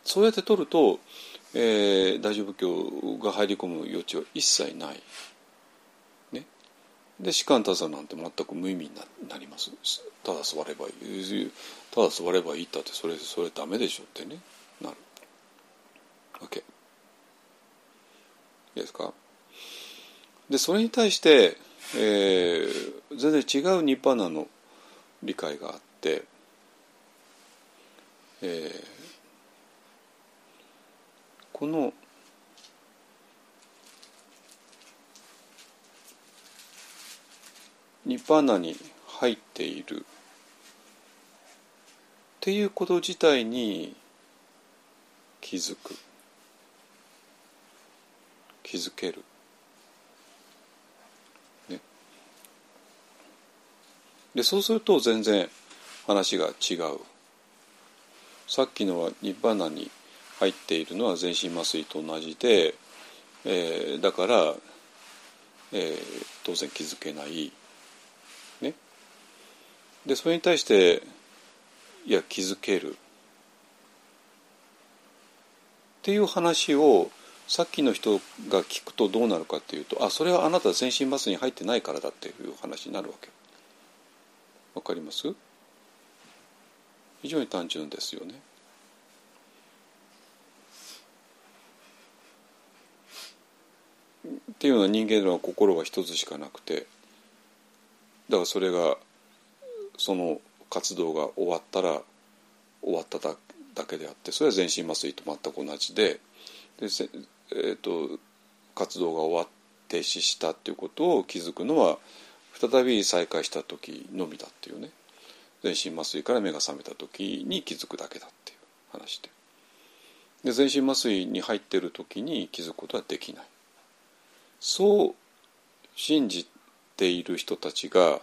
そうやって取ると、えー、大乗仏教が入り込む余地は一切ない。で士官多座なんて全く無意味になります。ただ座ればいいただ座ればいいったってそれそれダメでしょってね。なる。OK いいですか？でそれに対して、えー、全然違うニッパーナの理解があって、えー、このニッパーナに入っている。っていうこと自体に気づく。気づける、ね、でそうすると全然話が違う。さっきのはニッパーナに入っているのは全身麻酔と同じで、えー、だから、えー、当然気づけない。でそれに対していや気づける。っていう話をさっきの人が聞くとどうなるかっていうとあそれはあなた全身麻酔に入ってないからだっていう話になるわけ。わかります？非常に単純ですよね。っていうのは人間の心は一つしかなくてだからそれがその活動が終わったら終わっただけであってそれは全身麻酔と全く同じでで、えーと、活動が終わって停止したっていうことを気づくのは再び再開した時のみだっていうね。全身麻酔から目が覚めた時に気づくだけだっていう話で。で全身麻酔に入ってる時に気づくことはできない。そう信じている人たちが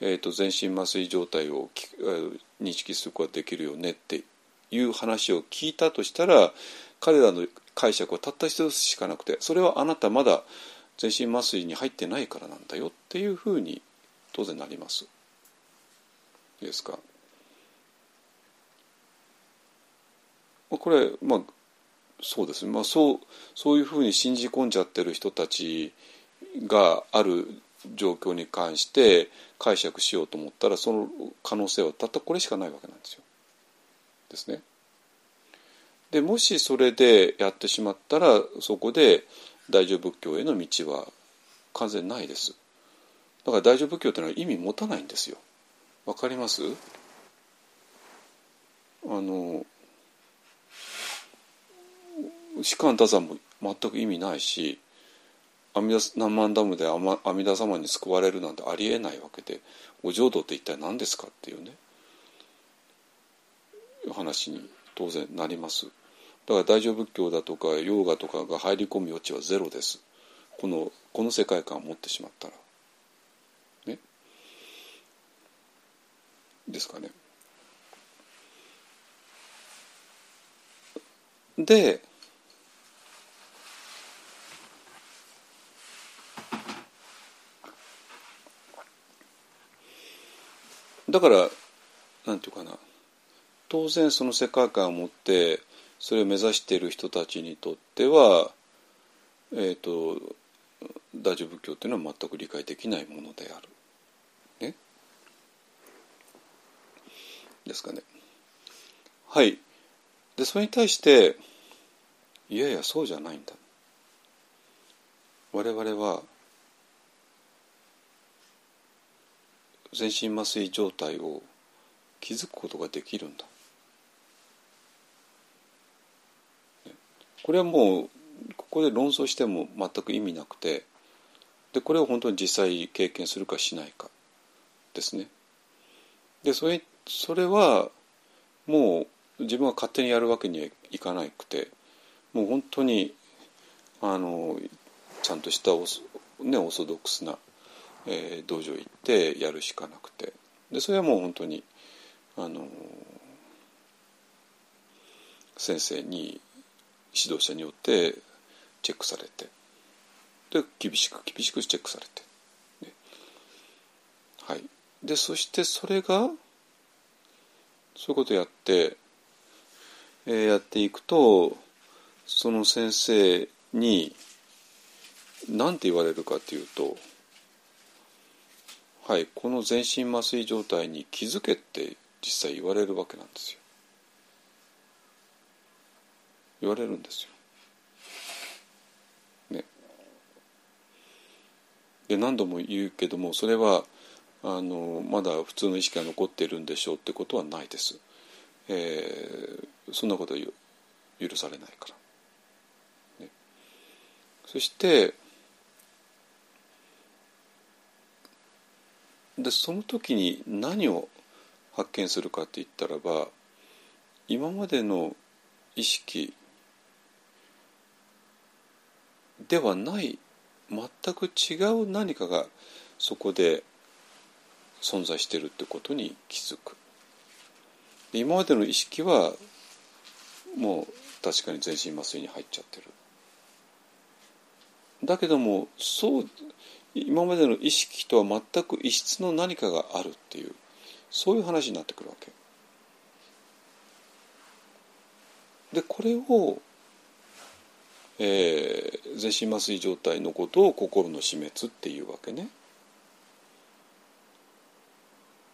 えー、と全身麻酔状態をえー認識することができるよねっていう話を聞いたとしたら彼らの解釈はたった一つしかなくてそれはあなたまだ全身麻酔に入ってないからなんだよっていうふうに当然なります。いいですか？これまあそうですね、まあ、そうそういうふうに信じ込んじゃってる人たちがある状況に関して解釈しようと思ったらその可能性はたったこれしかないわけなんですよ。ですね。でもしそれでやってしまったらそこで大乗仏教への道は完全ないです。だから大乗仏教というのは意味持たないんですよ。わかります？あの士官多山も全く意味ないし阿弥陀何万ダムで阿弥陀様に救われるなんてありえないわけでお浄土って一体何ですかっていうね話に当然なります。だから大乗仏教だとかヨガとかが入り込む余地はゼロです。このこの世界観を持ってしまったら。ね。ですかね。でだからなんていうかな当然その世界観を持ってそれを目指している人たちにとっては、えーと、大乗仏教っていうのは全く理解できないものである。ね？ですかね。はい。でそれに対していやいやそうじゃないんだ。我々は全身麻酔状態を気づくことができるんだ。これはもうここで論争しても全く意味なくてでこれを本当に実際経験するかしないかですね。でそれそれはもう自分は勝手にやるわけにはいかなくてもう本当にあのちゃんとしたオス,、ね、オーソドックスなえー、道場行ってやるしかなくて。でそれはもう本当にあの先生に指導者によってチェックされて。で厳しく厳しくチェックされて、ね、はい。でそしてそれがそういうことやって、えー、やっていくとその先生に何て言われるかというとはい、この全身麻酔状態に気づけって実際言われるわけなんですよ。言われるんですよ。ね。で何度も言うけどもそれはあのまだ普通の意識が残っているんでしょうってことはないです。えー、そんなことは許されないから。ね、そしてでその時に何を発見するかって言ったらば今までの意識ではない全く違う何かがそこで存在してるってことに気づく。今までの意識はもう確かに全身麻酔に入っちゃってる。だけどもそう今までの意識とは全く異質の何かがあるっていうそういう話になってくるわけ。でこれを、えー、全身麻酔状態のことを心の死滅っていうわけね。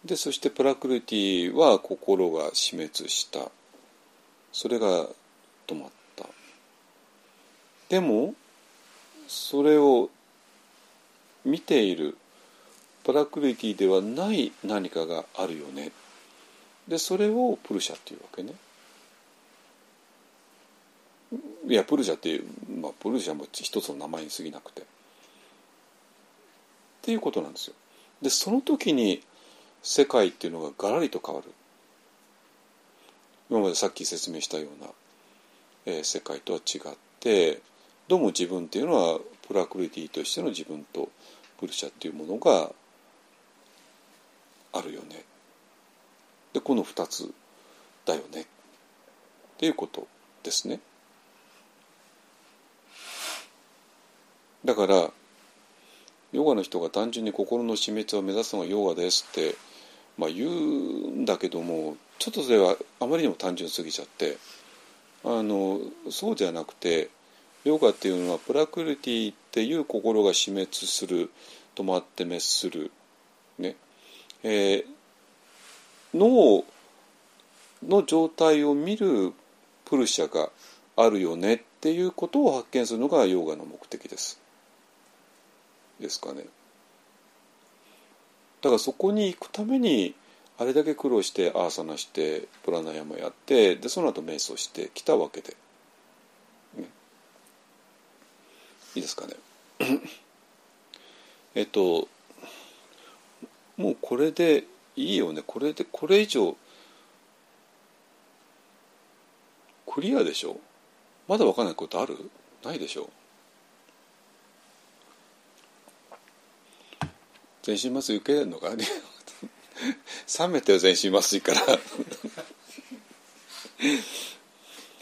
でそしてプラクルティは心が死滅したそれが止まったでもそれを見ているパラクリティではない何かがあるよね。でそれをプルシャっていうわけね。いやプルシャっていう、まあ、プルシャも一つの名前に過ぎなくて。っていうことなんですよ。でその時に世界っていうのがガラリと変わる。今までさっき説明したような、えー、世界とは違ってどうも自分っていうのはプラクリティとしての自分とプルシャっていうものがあるよねでこの2つだよねっていうことですね。だからヨガの人が単純に心の死滅を目指すのがヨガですって、まあ、言うんだけどもちょっとそれはあまりにも単純すぎちゃってあのそうじゃなくてヨガっていうのはプラクリティっていう心が死滅する止まって滅する、ねえー、脳の状態を見るプルシャがあるよねっていうことを発見するのがヨガの目的です。ですかね。だからそこに行くためにあれだけ苦労してアーサナしてプラナヤマやってでその後瞑想してきたわけで、ね、いいですかね。えっともうこれでいいよね。これでこれ以上クリアでしょ？まだ分かんないことある？ないでしょ？全身麻酔受けれるのか？冷めてよ全身麻酔から。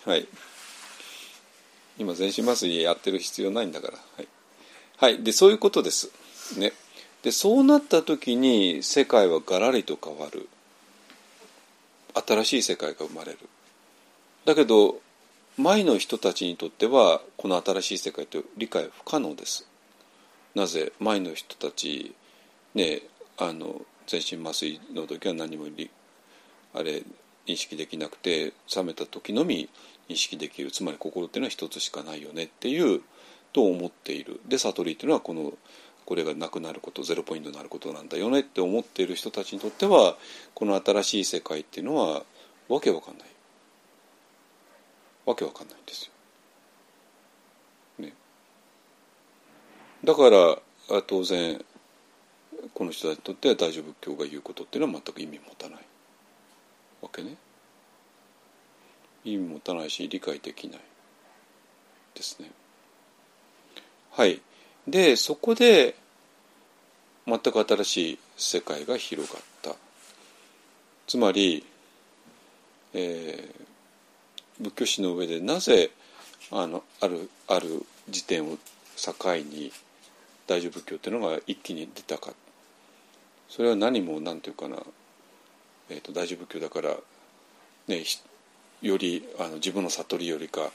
はい。今全身麻酔やってる必要ないんだから。はい、はい、でそういうことです。ね。でそうなった時に世界はガラリと変わる。新しい世界が生まれる。だけど前の人たちにとってはこの新しい世界と理解不可能です。なぜ前の人たちねあの全身麻酔の時は何もあれ認識できなくて冷めた時のみ認識できるつまり心っていうのは一つしかないよねっていうと思っているで悟りっていうのはこのこれがなくなることゼロポイントになることなんだよねって思っている人たちにとってはこの新しい世界っていうのはわけわかんないわけわかんないんですよ。ね、だから当然この人たちにとっては大乗仏教が言うことっていうのは全く意味持たないわけね。意味持たないし理解できないですね。はい。でそこで全く新しい世界が広がったつまり、えー、仏教史の上でなぜあのあるある時点を境に大乗仏教っていうのが一気に出たかそれは何も何て言うかな、えーと、大乗仏教だから、ね、よりあの自分の悟りよりか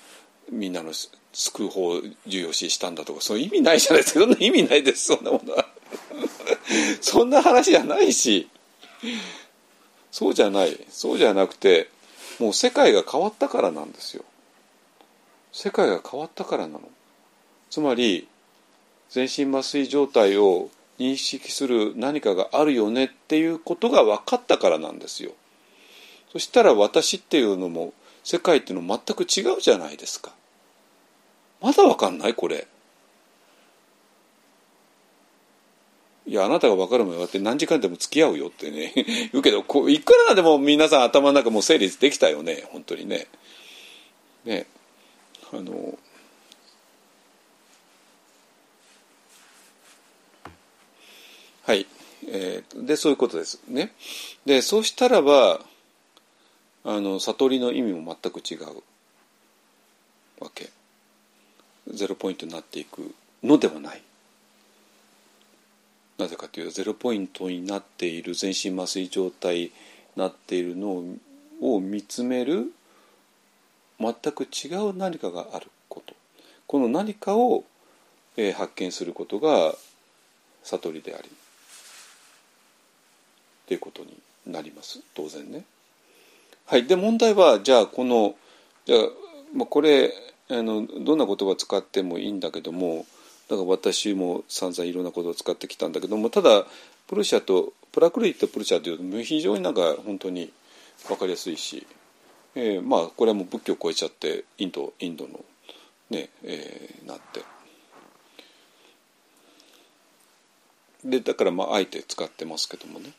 みんなの救う方を重要視したんだとかそういう意味ないじゃないですかそんな意味ないです。そんなものは。そんな話じゃないしそうじゃない。そうじゃなくてもう世界が変わったからなんですよ。世界が変わったからなの。つまり全身麻酔状態を認識する何かがあるよねっていうことが分かったからなんですよ。そしたら私っていうのも世界っていうの全く違うじゃないですか。まだ分かんないこれ。いやあなたが分かるまでって何時間でも付き合うよってね 言うけどこういくらでも皆さん頭の中もう整理できたよね本当にね。ね。あのはい、えー、でそういうことです。ね。でそうしたらばあの悟りの意味も全く違う。わけ。ゼロポイントになっていくのではない。なぜかというとゼロポイントになっている全身麻酔状態になっているのを見つめる全く違う何かがあること。この何かを、えー、発見することが悟りであり。っていうことになります。当然ね。はい、で問題はじゃあこのじゃあ、まあ、これあのどんな言葉使ってもいいんだけどもだから私も散々いろんなことを使ってきたんだけどもただプルシャとプラクリとプルシャというと非常になんか本当に分かりやすいし、えー、まあこれはもう仏教を超えちゃってインドインドのねえー、なってでだからまああえて使ってますけどもね。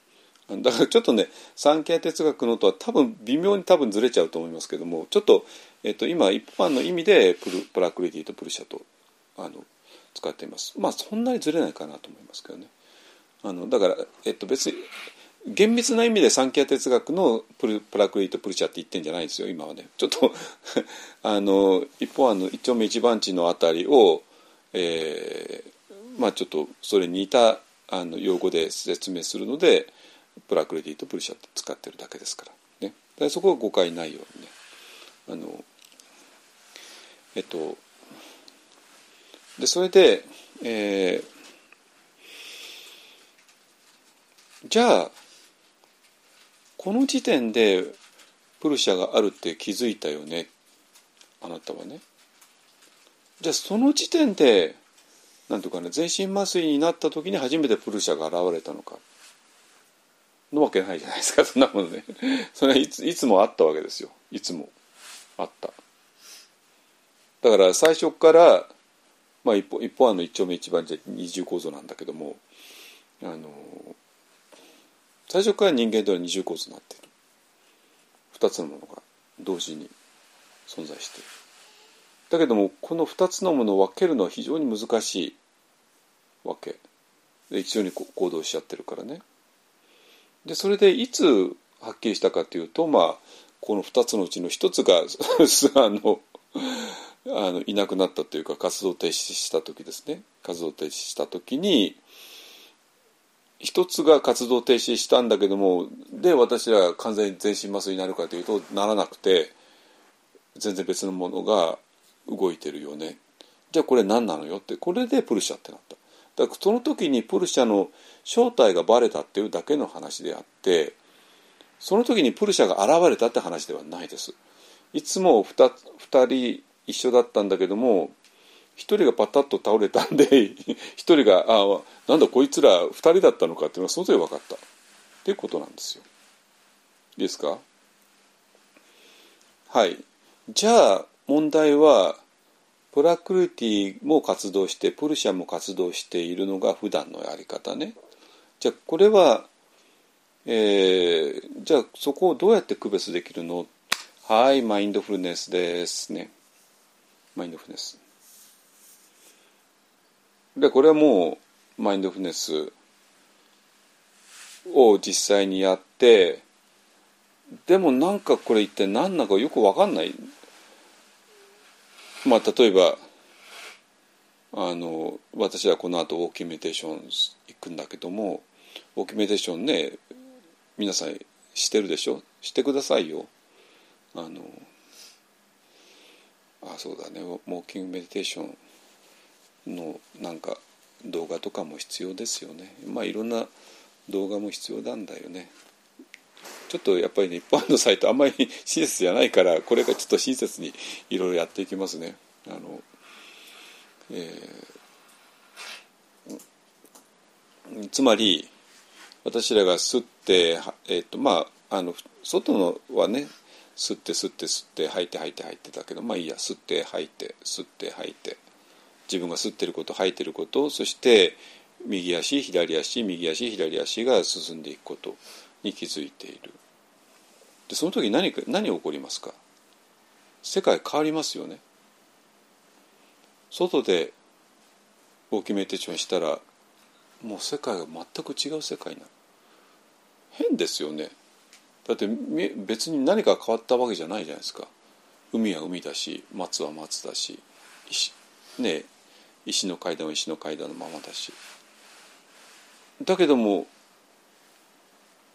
だからちょっとね産経哲学のとは多分微妙に多分ずれちゃうと思いますけどもちょっと,、えっと今一般の意味でプルプラクリティとプルシャとあの使っています。まあそんなにずれないかなと思いますけどね。あのだから、えっと、別に厳密な意味で三キャ哲学のプルプラクリート・プルシャって言ってんじゃないんですよ今はね。ちょっと あの一方あの一丁目一番地のあたりを、えー、まあちょっとそれに似たあの用語で説明するのでプラクリティとプルシャって使ってるだけですからね。そこは誤解ないようにね。あのえっとでそれで、えー、じゃあこの時点でプルシャがあるって気づいたよねあなたはね。じゃあその時点でなんていうかね全身麻酔になった時に初めてプルシャが現れたのか。のわけないじゃないですかそんなものね。それはいついつもあったわけですよ。いつもあった。だから最初からまあ一方一方あの一丁目一番じゃ二重構造なんだけどもあの最初から人間とは二重構造になっている。二つのものが同時に存在している。だけどもこの二つのものを分けるのは非常に難しいわけ。で一緒に行動しちゃってるからね。でそれでいつはっきりしたかというとまあこの2つのうちの1つが あのあのいなくなったというか活動停止した時ですね。活動停止した時に一つが活動停止したんだけどもで私ら完全に全身麻酔になるかというとならなくて全然別のものが動いてるよね。じゃあこれ何なのよってこれでプルシャってなった。だからその時にプルシャの正体がバレたっていうだけの話であってその時にプルシャが現れたって話ではないです。いつも 2, 2人一緒だったんだけども1人がパタッと倒れたんで 1人があなんだこいつら2人だったのかっていうのはその時分かった。っていうことなんですよ。いいですか？はい。じゃあ問題はプラクルティも活動してプルシャも活動しているのが普段のやり方ね。じゃあこれは、えー、じゃあそこをどうやって区別できるの？はいマインドフルネスですね。マインドフルネス。でこれはもうマインドフルネスを実際にやってでもなんかこれ一体何なのかよく分かんない。まあ例えばあの私はこの後ウォーキングメディテーション行くんだけどもウォーキングメディテーションね皆さんしてるでしょ？してくださいよ。あのあそうだね。ウォーキングメディテーションのなんか動画とかも必要ですよね。まあいろんな動画も必要なんだよね。ちょっとやっぱりね一般のサイトあんまり親切じゃないからこれがちょっと親切にいろいろやっていきますね。あの、えー、つまり私らが吸って、えーとまあ、あの外のはね吸って吸って吸って吐いて吐いて吐いてだけどまあいいや吸って吐いて吸って吐いて自分が吸ってること吐いてることそして右足左足右足左足が進んでいくこと。に気づいている。でその時何何起こりますか？世界変わりますよね。外で大きめ手帳にしたらもう世界が全く違う世界になる。変ですよね。だって別に何か変わったわけじゃないじゃないですか。海は海だし松は松だし石,、ね、石の階段は石の階段のままだし。だけども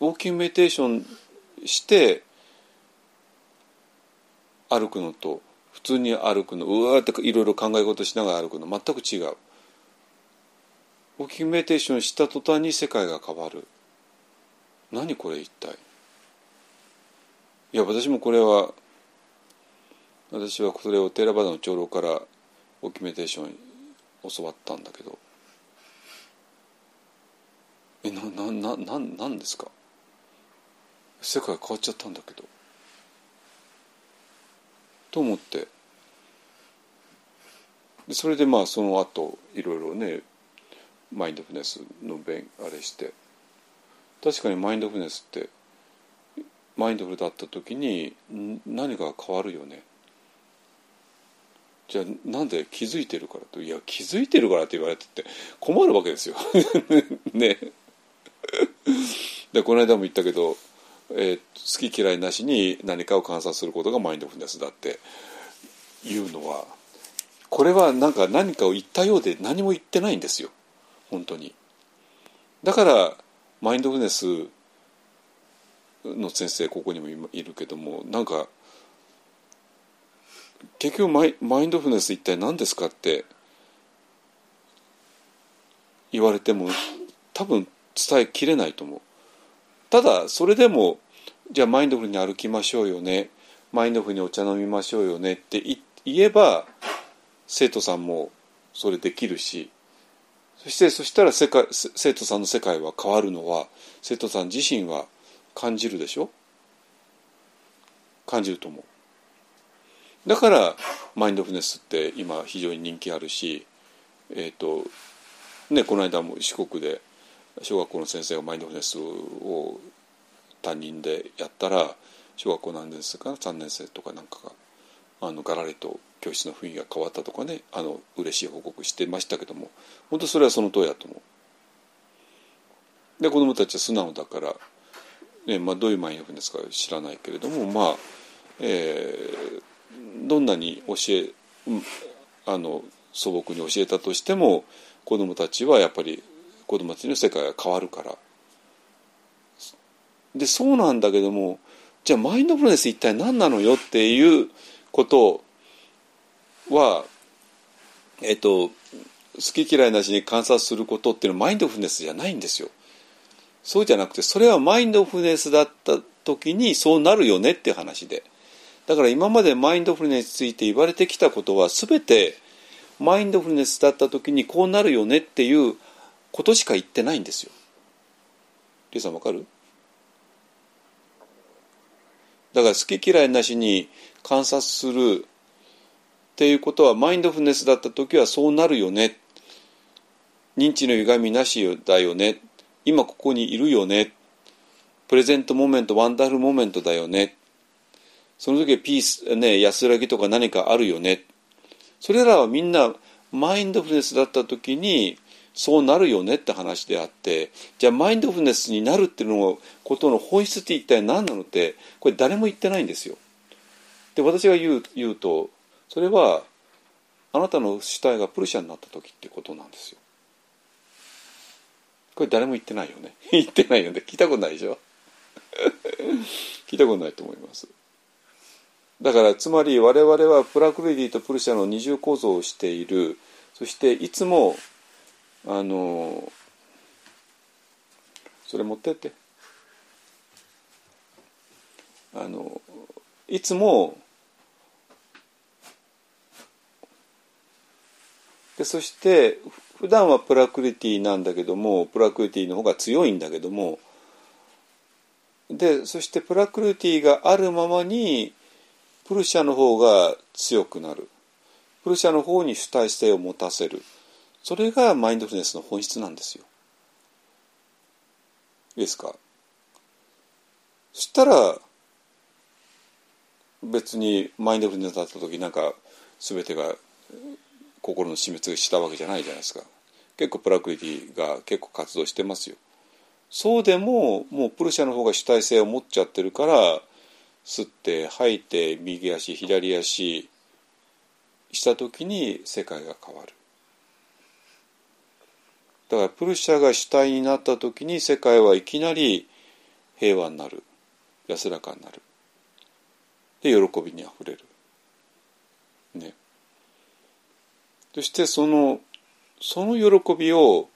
ウォーキングメディテーションして歩くのと普通に歩くの。うわーっていろいろ考え事しながら歩くの。全く違う。ウォーキングメディテーションした途端に世界が変わる。何これ一体。いや私もこれは私はそれをテーラバダの長老からオキングメテーション教わったんだけど。えなななななんですか？世界変わっちゃったんだけど。と思って。でそれでまあその後いろいろねマインドフネスの勉あれして。確かにマインドフネスってマインドフルだった時に何か変わるよね。じゃあなんで気づいてるからと。いや気づいてるからって言われてって困るわけですよ。ね。でこの間も言ったけど、えー好き嫌いなしに何かを観察することがマインドフルネスだっていうのはこれはなんか何かを言ったようで何も言ってないんですよ本当に。だからマインドフルネスの先生ここにもいるけどもなんか結局マイマインドフルネス一体何ですかって言われても多分伝えきれないと思う。ただそれでもじゃあマインドフルに歩きましょうよね。マインドフルにお茶飲みましょうよねって言えば生徒さんもそれできるし。そしてそしたら世界生徒さんの世界は変わるのは生徒さん自身は感じるでしょ？感じると思う。だからマインドフルネスって今非常に人気あるしえっ、とねこの間も四国で小学校の先生がマインドフルネスを担任でやったら小学校何年生かな3年生とかなんかがあのガラリと教室の雰囲気が変わったとかねあの嬉しい報告してましたけども本当それはその通りだと思う。で子どもたちは素直だからねまあ、どういうマインドフルネスか知らないけれども、まあえー、どんなに教えあの素朴に教えたとしても子どもたちはやっぱり子どもたちの世界が変わるから。でそうなんだけどもじゃあマインドフルネス一体何なのよっていうことはえっと好き嫌いなしに観察することっていうのはマインドフルネスじゃないんですよ。そうじゃなくてそれはマインドフルネスだった時にそうなるよねっていう話でだから今までマインドフルネスについて言われてきたことは全てマインドフルネスだった時にこうなるよねっていうことしか言ってないんですよ。リさんわかる？だから好き嫌いなしに観察するっていうことはマインドフルネスだった時はそうなるよね。認知の歪みなしだよね。今ここにいるよね。 present moment wonderful moment だよね。その時はピース、ね、安らぎとか何かあるよね。それらはみんなマインドフルネスだった時にそうなるよねって話であってじゃあマインドフルネスになるっていうのことの本質って一体何なのってこれ誰も言ってないんですよ。で私が言う言うとそれはあなたの主体がプルシャになった時ってことなんですよ。これ誰も言ってないよね。言ってないよね。聞いたことないでしょ？聞いたことないと思います。だからつまり我々はプラクリティとプルシャの二重構造をしているそしていつもあのそれ持ってって。あのいつもでそして普段はプラクリティなんだけどもプラクリティの方が強いんだけどもでそしてプラクリティがあるままにプルシャの方が強くなる。プルシャの方に主体性を持たせる。それがマインドフルネスの本質なんですよ。いいですか？そしたら別にマインドフルネスだった時なんか全てが心の死滅したわけじゃないじゃないですか。結構プラクリティが結構活動してますよ。そうでももうプルシャの方が主体性を持っちゃってるから吸って吐いて右足左足した時に世界が変わる。だからプルシャが主体になった時に世界はいきなり平和になる安らかになるで喜びにあふれる。ね。そしてそのその喜びを、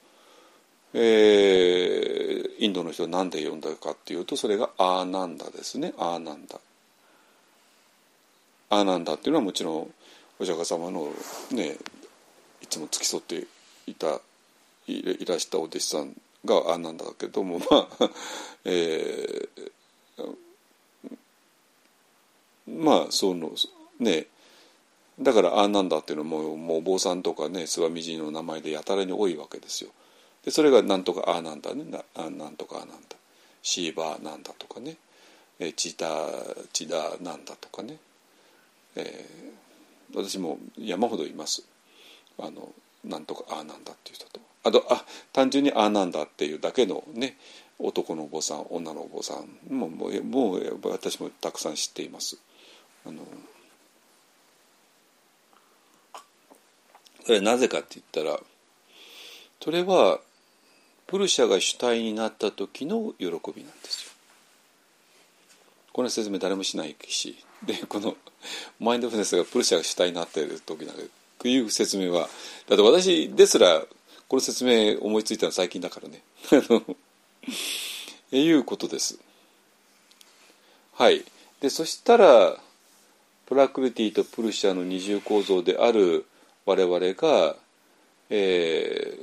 えー、インドの人は何で呼んだかっていうとそれがアーナンダですねアーナンダ。アーナンダっていうのはもちろんお釈迦様のねいつも付き添っていたいらしたお弟子さんがあなんだけどもまあ、えー、まあそのねだからあなんだっていうのももうお坊さんとかね諏訪美人の名前でやたらに多いわけですよ。でそれがなんとかあなんだねななんとかあなんだ。シーバーなんだとかね。えチタチダなんだとかね、えー、私も山ほどいます。あのなんとかああなんだっていう人と。あとあ単純にああなんだっていうだけのね男のお坊さん女のお坊さんももうもう私もたくさん知っています。あのそれなぜかって言ったらそれはプルシャが主体になった時の喜びなんですよ。この説明誰もしないしでこのマインドフルネスがプルシャが主体になっている時なんていう説明はだって私ですらこの説明思いついたの最近だからね。え いうことです。はい。でそしたらプラクリティとプルシャの二重構造である我々が、え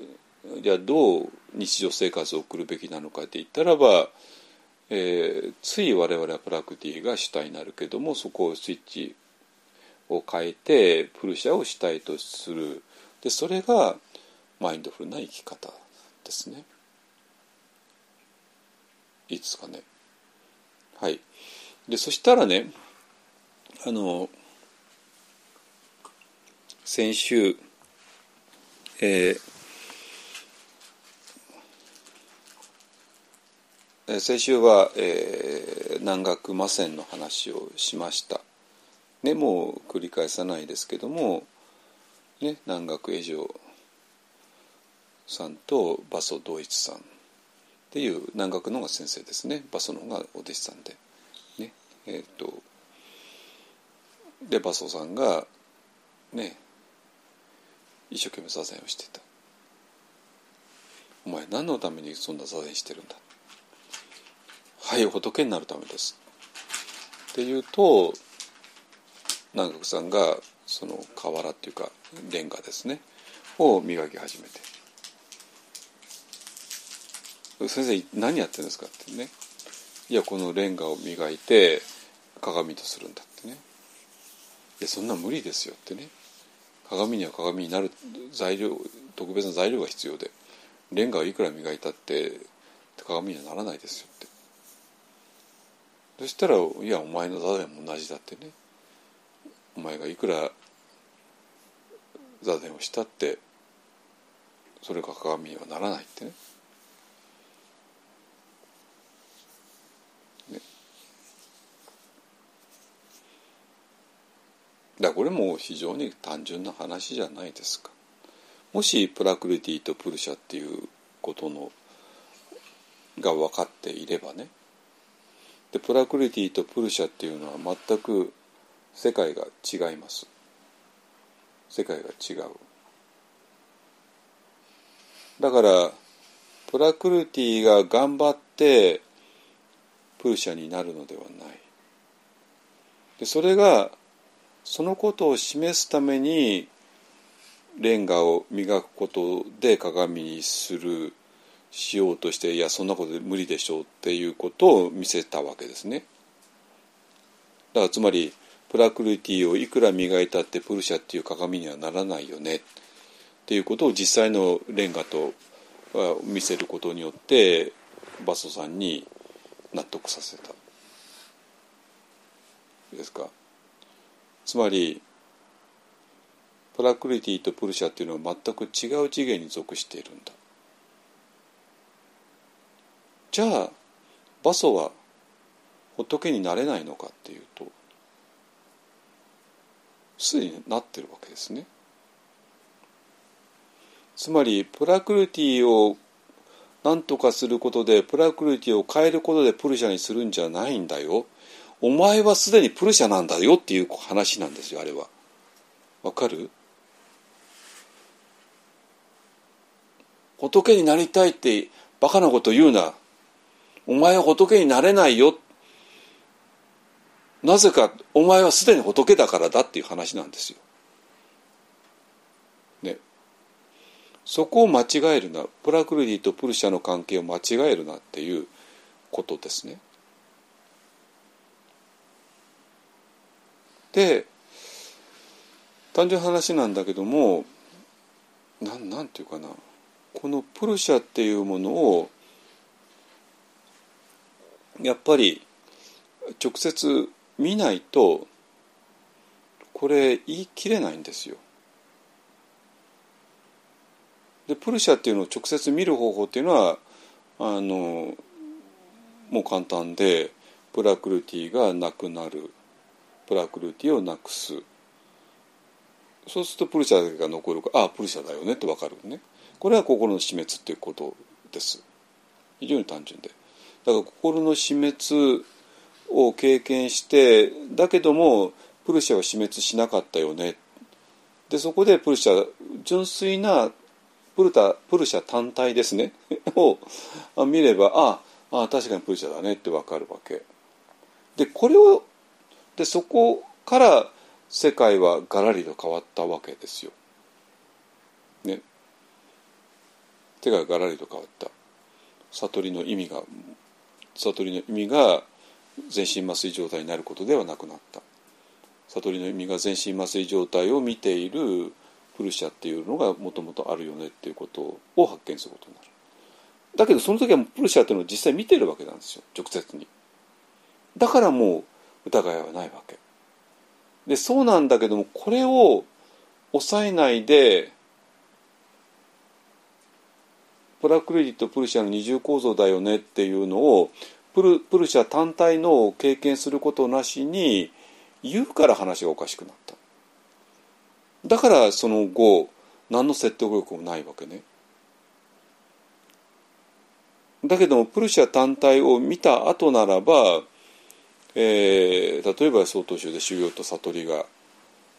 ー、じゃあどう日常生活を送るべきなのかって言ったらば、えー、つい我々はプラクティが主体になるけどもそこをスイッチを変えてプルシャを主体とするでそれがマインドフルな生き方ですね。いいですかね。はい。でそしたらねあの先週、えー、先週は、えー、南岳魔線の話をしました。ね、もう繰り返さないですけども、ね、南岳江上さんと馬祖道一さんっていう南岳のが先生ですね。馬祖のがお弟子さんで。ね。えーと、で馬祖さんがね一生懸命座禅をしてた。お前何のためにそんな座禅してるんだ。はい仏になるためです。って言うと南国さんがその瓦っていうかレンガですね。を磨き始めて「先生何やってるんですか?」ってね「いやこのレンガを磨いて鏡とするんだ」ってね「いやそんな無理ですよ」ってね。鏡には鏡になる材料特別な材料が必要で。レンガをいくら磨いたって鏡にはならないですよって。そしたらいやお前の座禅も同じだってね。お前がいくら座禅をしたってそれが鏡にはならないってね。だこれも非常に単純な話じゃないですか。もしプラクリティとプルシャっていうことのが分かっていればね。でプラクリティとプルシャっていうのは全く世界が違います。世界が違う。だからプラクリティが頑張ってプルシャになるのではない。でそれがそのことを示すためにレンガを磨くことで鏡にするしようとしていやそんなことで無理でしょうっていうことを見せたわけですね。だからつまりプラクリティをいくら磨いたってプルシャっていう鏡にはならないよねっていうことを実際のレンガと見せることによってバソさんに納得させた。ですか。つまりプラクリティとプルシャっていうのは全く違う次元に属しているんだ。じゃあバソは仏になれないのかっていうとすでになってるわけですね。つまりプラクリティを何とかすることでプラクリティを変えることでプルシャにするんじゃないんだよ。お前はすでにプルシャなんだよっていう話なんですよあれは。わかる？仏になりたいってバカなこと言うな。お前は仏になれないよ。なぜかお前はすでに仏だからだっていう話なんですよ。ね。そこを間違えるな。プラクルディとプルシャの関係を間違えるなっていうことですね。で単純な話なんだけどもなんなんていうかなこのプルシャっていうものをやっぱり直接見ないとこれ言い切れないんですよ。でプルシャっていうのを直接見る方法っていうのはあのもう簡単でプラクルティがなくなるプラクルティをなくす。そうするとプルシャだけが残るかああプルシャだよねって分かるね。これは心の死滅っていうことです。非常に単純で。だから心の死滅を経験してだけどもプルシャは死滅しなかったよね。でそこでプルシャ純粋なプルタプルシャ単体ですね。を見ればああ確かにプルシャだねって分かるわけ。でこれをでそこから世界はガラリと変わったわけですよ。ね。手がガラリと変わった。悟りの意味が悟りの意味が全身麻酔状態になることではなくなった悟りの意味が全身麻酔状態を見ているプルシャっていうのがもともとあるよねっていうことを発見することになるだけどその時はプルシャっていうのを実際見てるわけなんですよ直接にだからもう疑いはないわけ。でそうなんだけどもこれを抑えないでプラクレディとプルシャの二重構造だよねっていうのをプルプルシャ単体の経験することなしに言うから話がおかしくなった。だからその後何の説得力もないわけね。だけどもプルシャ単体を見た後ならば、えー、例えば曹洞宗で修行と悟りが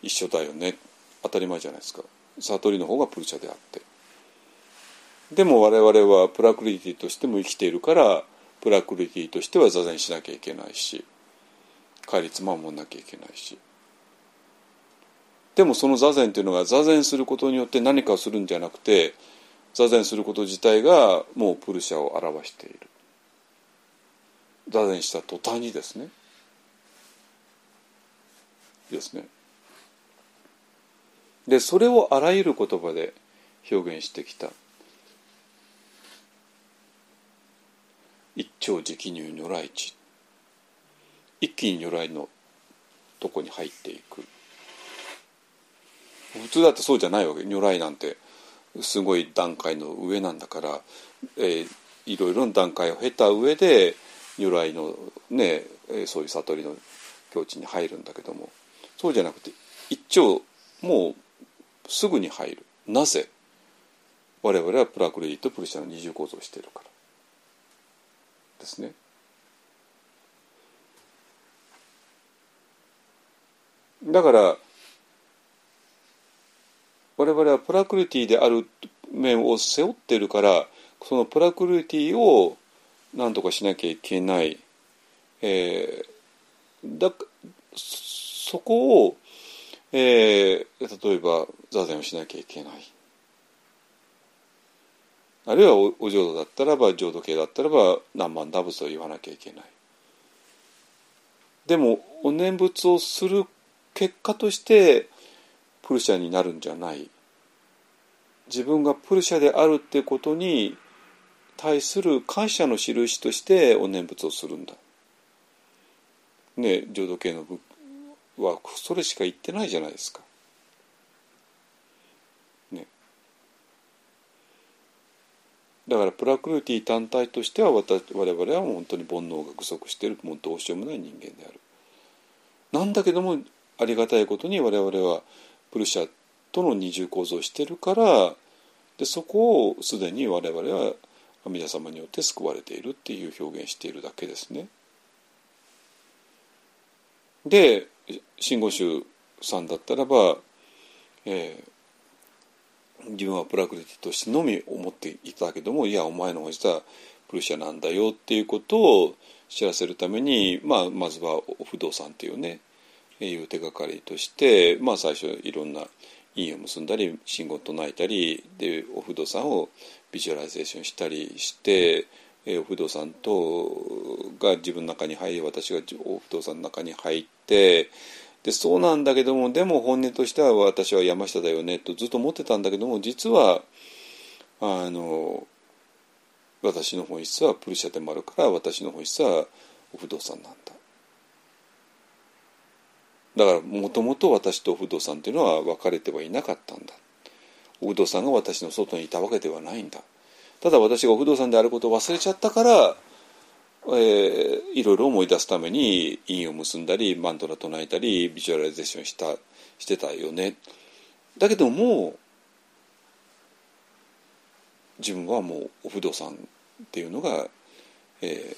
一緒だよね。当たり前じゃないですか。悟りの方がプルシャであって。でも我々はプラクリティとしても生きているからプラクリティとしては座禅しなきゃいけないし戒律守んなきゃいけないし。でもその座禅というのが座禅することによって何かをするんじゃなくて座禅すること自体がもうプルシャを表している。座禅した途端にですねですね。でそれをあらゆる言葉で表現してきた。一丁直入如来地一気に如来のとこに入っていく。普通だってそうじゃないわけ。如来なんてすごい段階の上なんだから、えー、いろいろな段階を経た上で如来のねそういう悟りの境地に入るんだけども。そうじゃなくて一丁もうすぐに入る。なぜ？我々はプラクレディとプルシャの二重構造をしているから。ですね。だから我々はプラクリティである面を背負ってるからそのプラクリティを何とかしなきゃいけない、えー、だそこを、えー、例えば座禅をしなきゃいけない。あるいはお浄土だったらば浄土系だったらば何万打仏を言わなきゃいけない。でもお念仏をする結果としてプルシャになるんじゃない。自分がプルシャであるってことに対する感謝の印としてお念仏をするんだ。ね浄土系の仏はそれしか言ってないじゃないですかねだからプラクルティ単体としては我々は本当に煩悩が具足しているもうどうしようもない人間である。なんだけどもありがたいことに我々はプルシャとの二重構造をしてるからでそこをすでに我々は阿弥陀様によって救われているっていう表現しているだけですね。で真言宗さんだったらば、えー、自分はプラクリティとしてのみ思っていたけどもいやお前の方実はプルシャなんだよっていうことを知らせるために、まあ、まずは不動さんっていうねいう手がかりとして、まあ、最初いろんな印を結んだり真言を唱えたりでお不動さんをビジュアライゼーションしたりしてお不動さんとが自分の中に入り私がお不動さんの中に入ってでそうなんだけどもでも本音としては私は山下だよねとずっと思ってたんだけども実はあの私の本質はプルシャでもあるから私の本質はお不動さんなんだ。だからもともと私とお不動さんっていうのは分かれてはいなかったんだ。お不動さんが私の外にいたわけではないんだ。ただ私が不動さんであることを忘れちゃったからえー、いろいろ思い出すために印を結んだりマントラ唱えたりビジュアライゼーションしたしてたよね。だけどもう自分はもうお不動産っていうのが、えー、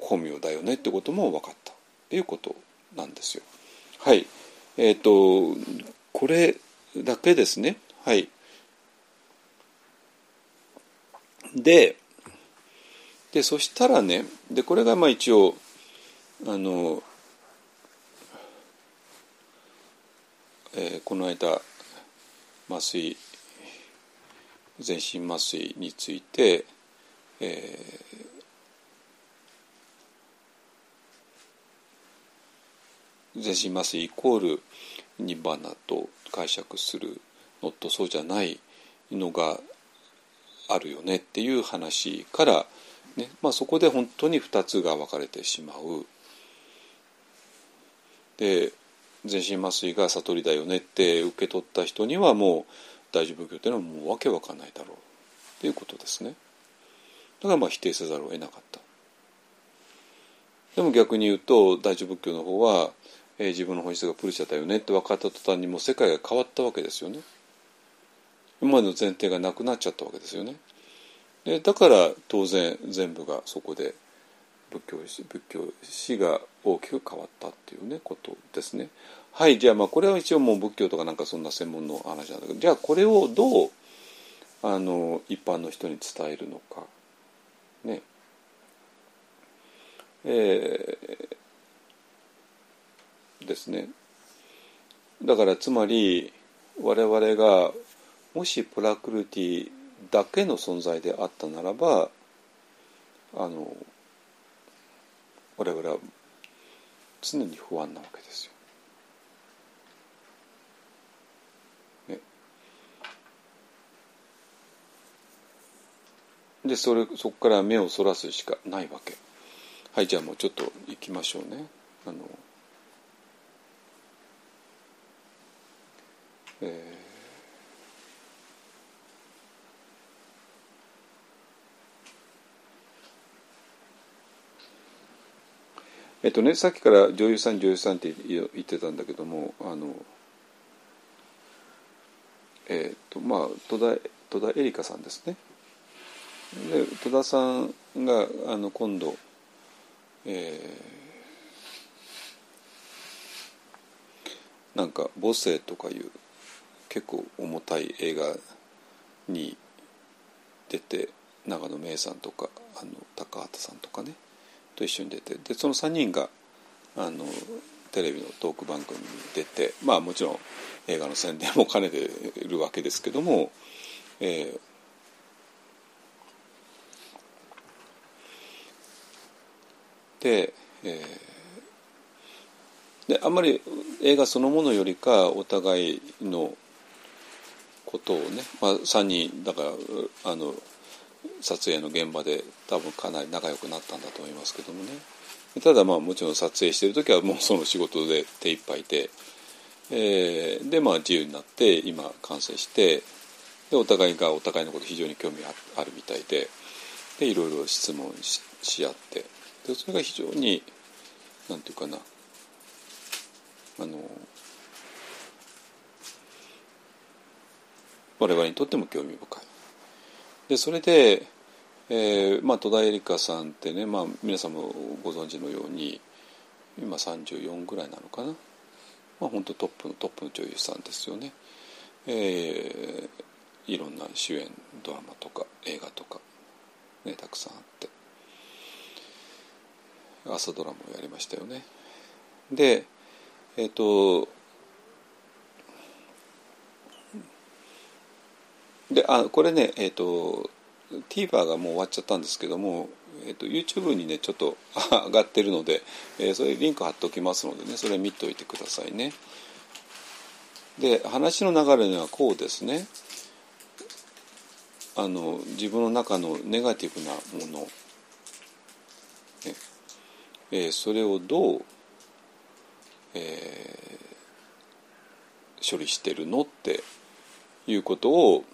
本名だよねってことも分かった。っていうことなんですよ。はい。えっ、ー、とこれだけですね。はい。ででそしたらねでこれがまあ一応あの、えー、この間麻酔全身麻酔について、えー、全身麻酔イコールニバナと解釈するのとそうじゃないのがあるよねっていう話から、ねまあ、そこで本当に2つが分かれてしまう。で全身麻酔が悟りだよねって受け取った人にはもう大乗仏教っていうのはもうわけわかんないだろうっていうことですね。だからまあ否定せざるを得なかった。でも逆に言うと大乗仏教の方は、えー、自分の本質がプルシャだよねって分かった途端にもう世界が変わったわけですよね。今までの前提がなくなっちゃったわけですよね。でだから当然全部がそこで仏教史仏教史が大きく変わったっていうねことですね。はいじゃあまあこれは一応もう仏教とかなんかそんな専門の話なんだけどじゃあこれをどうあの一般の人に伝えるのかねえー、ですねだからつまり我々がもしプラクルティだけの存在であったならばあの我々は常に不安なわけですよ。でそれそこから目をそらすしかないわけ。はいじゃあもうちょっと行きましょうね。あのえーえっとね、さっきから女優さん女優さんって言ってたんだけどもあのえっとまあ戸田戸田恵梨香さんですね。で戸田さんがあの今度、えー、なんか「母性」とかいう結構重たい映画に出て長野芽郁さんとかあの高畑さんとかねと一緒に出てでその3人があのテレビのトーク番組に出てまあもちろん映画の宣伝も兼ねているわけですけども、えー、で,、えー、であんまり映画そのものよりかお互いのことをね、まあ、3人だからあの撮影の現場で多分かなり仲良くなったんだと思いますけどもね。ただまあもちろん撮影してる時はもうその仕事で手一杯で、えー、でまあ自由になって今完成してでお互いがお互いのこと非常に興味あるみたいで。でいろいろ質問しし合って。でそれが非常になんていうかな。あの我々にとっても興味深い。でそれで、えーまあ、戸田恵梨香さんってね、まあ、皆さんもご存知のように今34ぐらいなのかな、まあ、本当トップのトップの女優さんですよね。えー、いろんな主演ドラマとか映画とか、ね、たくさんあって朝ドラマをやりましたよね。でえっ、ー、とであこれねえっ、ー、と TVer がもう終わっちゃったんですけども、えーと、YouTube にねちょっと 上がってるので、えー、それリンク貼っておきますのでねそれ見ておいてくださいね。で話の流れにはこうですね。あの自分の中のネガティブなもの、ね。えー、それをどう、えー、処理してるのっていうことを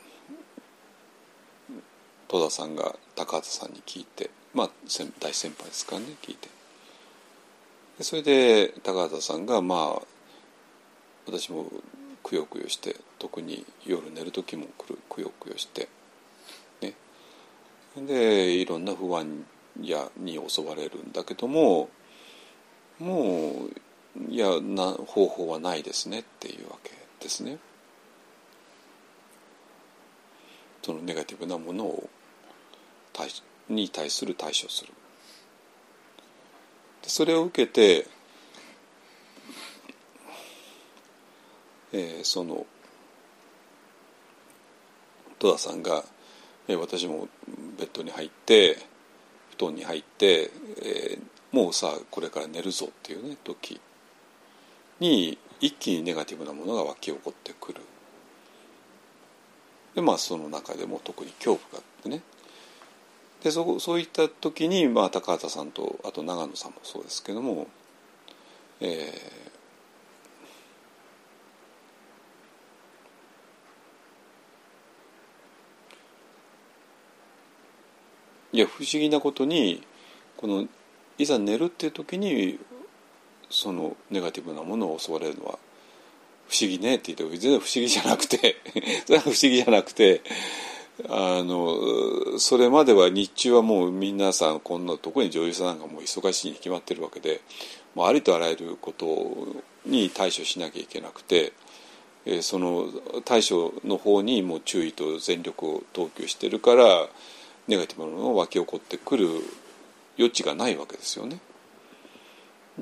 戸田さんが高畑さんに聞いてまあ大先輩ですからね聞いてでそれで高畑さんがまあ私もくよくよして特に夜寝る時もくるくよくよしてねでいろんな不安やに襲われるんだけどももういやな方法はないですねっていうわけですね。そのネガティブなものを対に対する対処する。でそれを受けて、えー、その戸田さんが、えー、私もベッドに入って布団に入って、えー、もうさこれから寝るぞっていうね時に一気にネガティブなものが湧き起こってくる。でまあその中でも特に恐怖があってね。でそそういった時に、まあ、高畑さんとあと長野さんもそうですけども、えー、いや不思議なことにこのいざ寝るっていう時にそのネガティブなものを襲われるのは不思議ねって言って全然不思議じゃなくて それは不思議じゃなくてあのそれまでは日中はもう皆さんこんな特に女優さんなんかもう忙しいに決まってるわけでもうありとあらゆることに対処しなきゃいけなくて、その対処の方にもう注意と全力を投球してるからネガティブなものが湧き起こってくる余地がないわけですよね。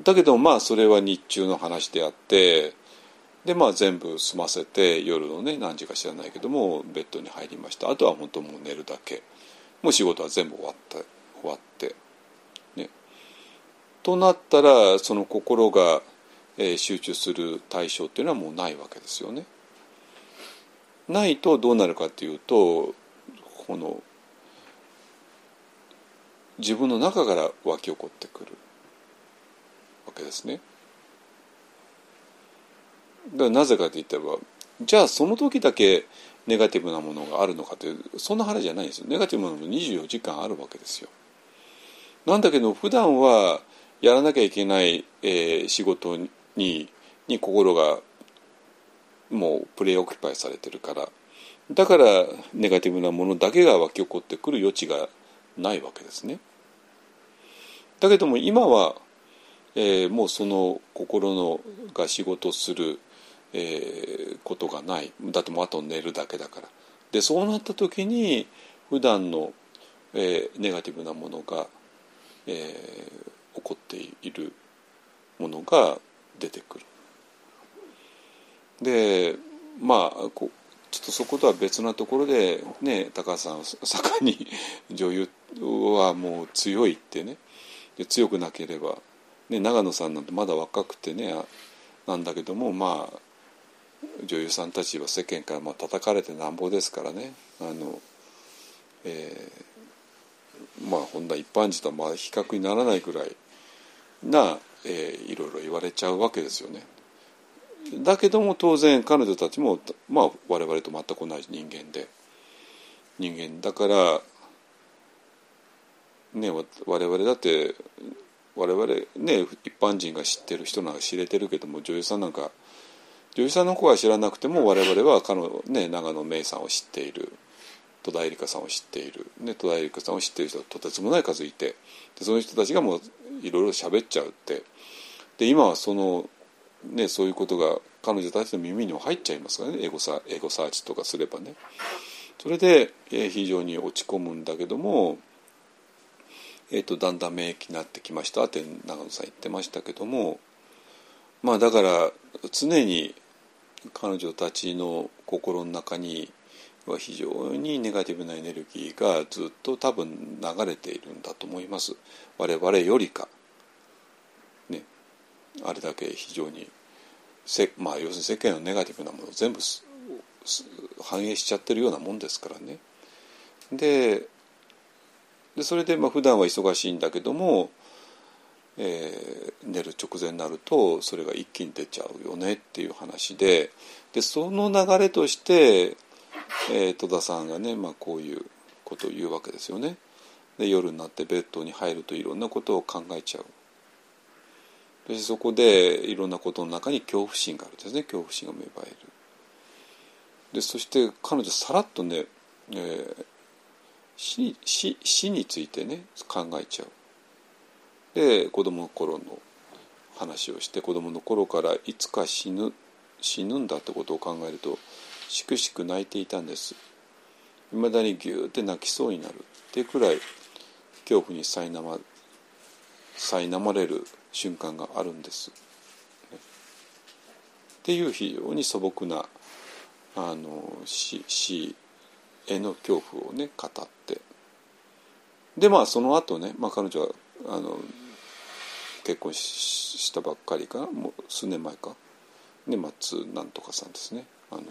だけどまあそれは日中の話であってでまあ全部済ませて夜のね何時か知らないけどもベッドに入りましたあとは本当もう寝るだけもう仕事は全部終わった終わってねとなったらその心が、えー、集中する対象っていうのはもうないわけですよね。ないとどうなるかっていうとこの自分の中から湧き起こってくるわけですね。だなぜかといったらじゃあその時だけネガティブなものがあるのかというそんな話じゃないんですよネガティブなもの24時間あるわけですよ。なんだけど普段はやらなきゃいけない、えー、仕事にに心がもうプレイオキパイされてるからだからネガティブなものだけが湧き起こってくる余地がないわけですね。だけども今は、えー、もうその心のが仕事するえー、ことがない。だってもうあと寝るだけだから。でそうなった時に普段の、えー、ネガティブなものが、えー、起こっているものが出てくる。でまあこちょっとそことは別なところでね高橋さん盛んに 女優はもう強いってね。で強くなければ、ね、長野さんなんてまだ若くてねなんだけどもまあ女優さんたちは世間からまあ叩かれてなんぼですからねあの、えー、まあほんな一般人とはまあ比較にならないぐらいな、えー、いろいろ言われちゃうわけですよね。だけども当然彼女たちも、まあ、我々と全く同じ人間で人間だからね我々だって我々ね一般人が知ってる人なんか知れてるけども女優さんなんか女優さんの子は知らなくても我々は彼の、ね、長野芽さんを知っている。戸田恵梨香さんを知っている、ね、戸田恵梨香さんを知っている人がとてつもない数いてでその人たちがもういろいろ喋っちゃうって。で今はその、ね、そういうことが彼女たちの耳にも入っちゃいますからね。エゴサエゴサーチとかすればね。それで、え、非常に落ち込むんだけども、えーと、とだんだん免疫になってきました。って長野さん言ってましたけども。まあだから常に彼女たちの心の中には非常にネガティブなエネルギーがずっと多分流れているんだと思います。我々よりか、ね、あれだけ非常にせ、まあ、要するに世間のネガティブなものを全部反映しちゃってるようなもんですからね。ででそれでまあ普段は忙しいんだけどもえー、寝る直前になるとそれが一気に出ちゃうよねっていう話ででその流れとして、えー、戸田さんがね、まあ、こういうことを言うわけですよね。で夜になってベッドに入るといろんなことを考えちゃう。そしてそこでいろんなことの中に恐怖心があるんですね。恐怖心が芽生える。でそして彼女さらっとね、えー、死死死についてね考えちゃう。で子供の頃の話をして子供の頃からいつか死ぬ死ぬんだってことを考えるとしくしく泣いていたんです。いまだにギューって泣きそうになる。っていうくらい恐怖に苛ま苛まれる瞬間があるんです。っていう非常に素朴なあの死死への恐怖をね語って。でまあその後ね、まあ、彼女はあの結婚したばっかりかもう数年前か。ね松なんとかさんですね。あの、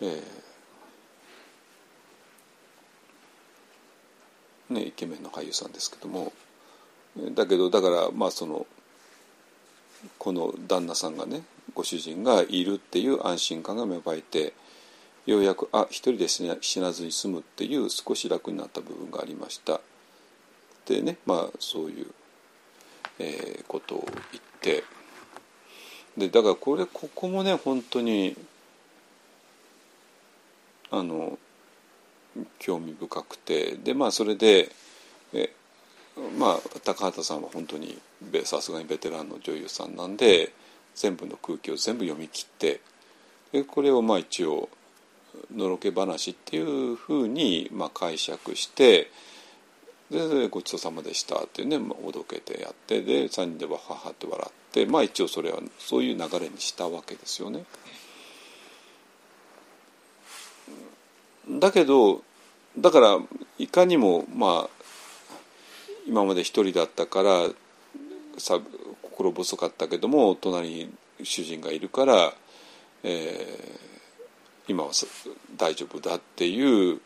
えー、ねイケメンの俳優さんですけども。だけどだからまあそのこの旦那さんがねご主人がいるっていう安心感が芽生えてようやくあ一人で死なずに済むっていう少し楽になった部分がありました。でねまあそういう、えー、ことを言ってでだからこれここもね本当にあの興味深くてでまあそれでえまあ高畑さんは本当にさすがにベテランの女優さんなんで全部の空気を全部読み切ってでこれをまあ一応のろけ話っていうふうにまあ解釈してでごちそうさまでしたっていうね、ま、おどけてやってで3人ではははって笑ってまあ一応それはそういう流れにしたわけですよね。だけどだからいかにもまあ今まで一人だったからさ心細かったけども隣に主人がいるから、えー、今は大丈夫だっていう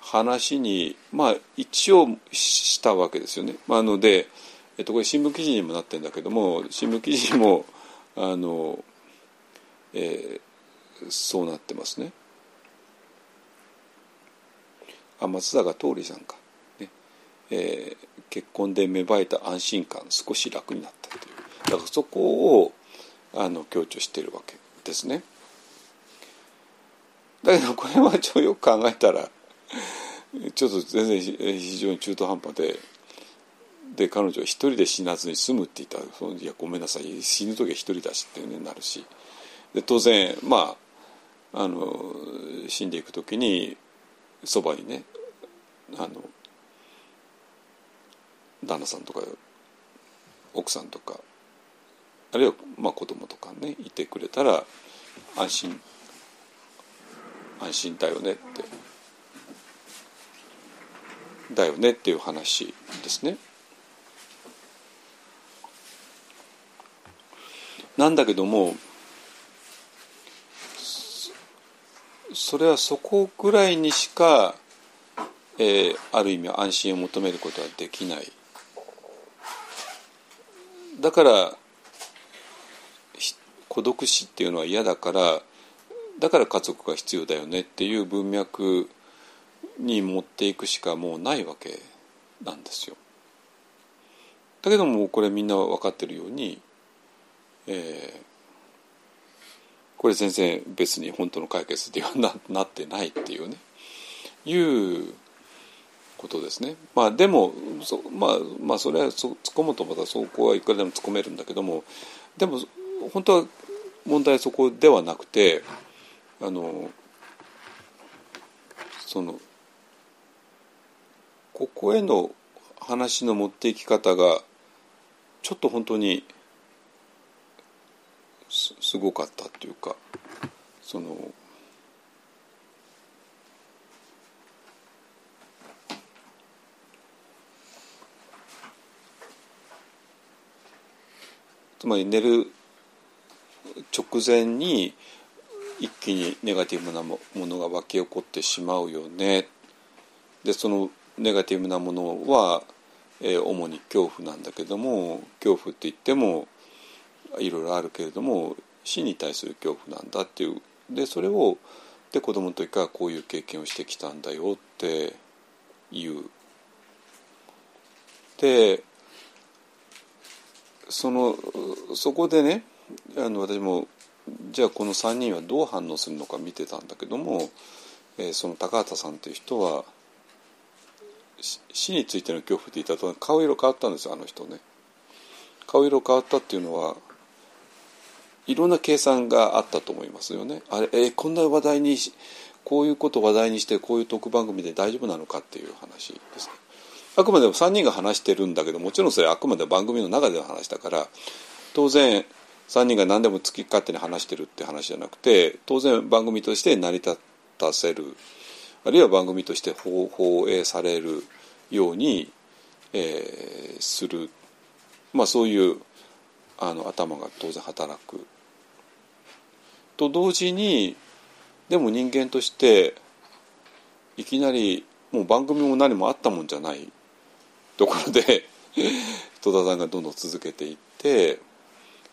話にまあ一応したわけですよね。まあ、ので、えっと、これ新聞記事にもなってるんだけども新聞記事も あの、えー、そうなってますね。あ松坂桃李さんか。えー、結婚で芽生えた安心感少し楽になったというだからそこをあの強調しているわけですね。だけどこれはちょよく考えたらちょっと全然非常に中途半端でで彼女は一人で死なずに済むって言った。らいやごめんなさい。死ぬ時は一人だしっていうになるし。で当然まああの死んでいく時にそばにねあの旦那さんとか奥さんとかあるいはまあ子供とかねいてくれたら安心安心だよねって。だよねっていう話ですね。なんだけどもそれはそこぐらいにしか、えー、ある意味安心を求めることはできないだから孤独死っていうのは嫌だからだから家族が必要だよねっていう文脈に持っていくしかもうないわけなんですよ。だけどもこれみんな分かってるように、えー、これ全然別に本当の解決ではななってないっていうねいうことですね。まあでもそ,、まあ、まあそれはそ突っ込むとまたそこはいくらでも突っ込めるんだけどもでも本当は問題はそこではなくてあのそのここへの話の持っていき方がちょっと本当にすすごかったっていうかそのつまり寝る直前に一気にネガティブなものが湧き起こってしまうよね。でそのネガティブなものは、えー、主に恐怖なんだけども恐怖って言ってもいろいろあるけれども死に対する恐怖なんだっていうでそれをで子供の時からこういう経験をしてきたんだよって言う。でそのそこでねあの私もじゃあこの3人はどう反応するのか見てたんだけども、えー、その高畑さんっていう人は死についての恐怖って言ったと顔色変わったんですよあの人ね。顔色変わったっていうのはいろんな計算があったと思いますよね。あれ、えー、こんな話題にこういうこと話題にしてこういうトーク番組で大丈夫なのかっていう話ですね。あくまでも3人が話してるんだけどもちろんそれはあくまで番組の中での話だから当然3人が何でも好き勝手に話してるって話じゃなくて当然番組として成り立たせるあるいは番組として放映されるように、えー、する、まあ、そういうあの頭が当然働く。と同時にでも人間としていきなりもう番組も何もあったもんじゃないところで 戸田さんがどんどん続けていって、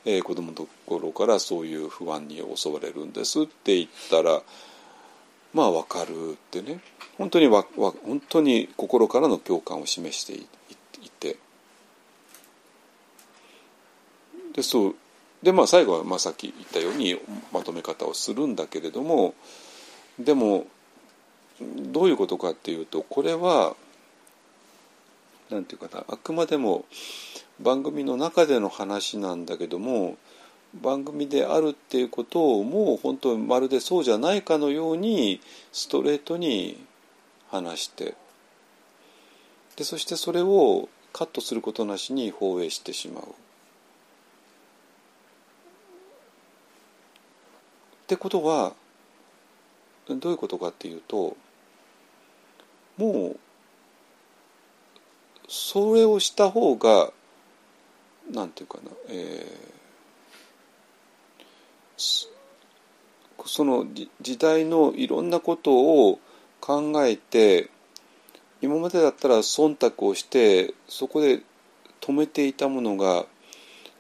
えー、子供のところからそういう不安に襲われるんですって言ったらまあ分かるってね。本当にわわ本当に心からの共感を示していて。でそう。でまあ最後はまあさっき言ったようにまとめ方をするんだけれどもでもどういうことかっていうとこれはなんていうかなあくまでも番組の中での話なんだけども番組であるっていうことをもう本当まるでそうじゃないかのようにストレートに話してでそしてそれをカットすることなしに放映してしまう。ってことはどういうことかっていうともうそれをした方がなんていうかな、えー、その時代のいろんなことを考えて今までだったら忖度をしてそこで止めていたものが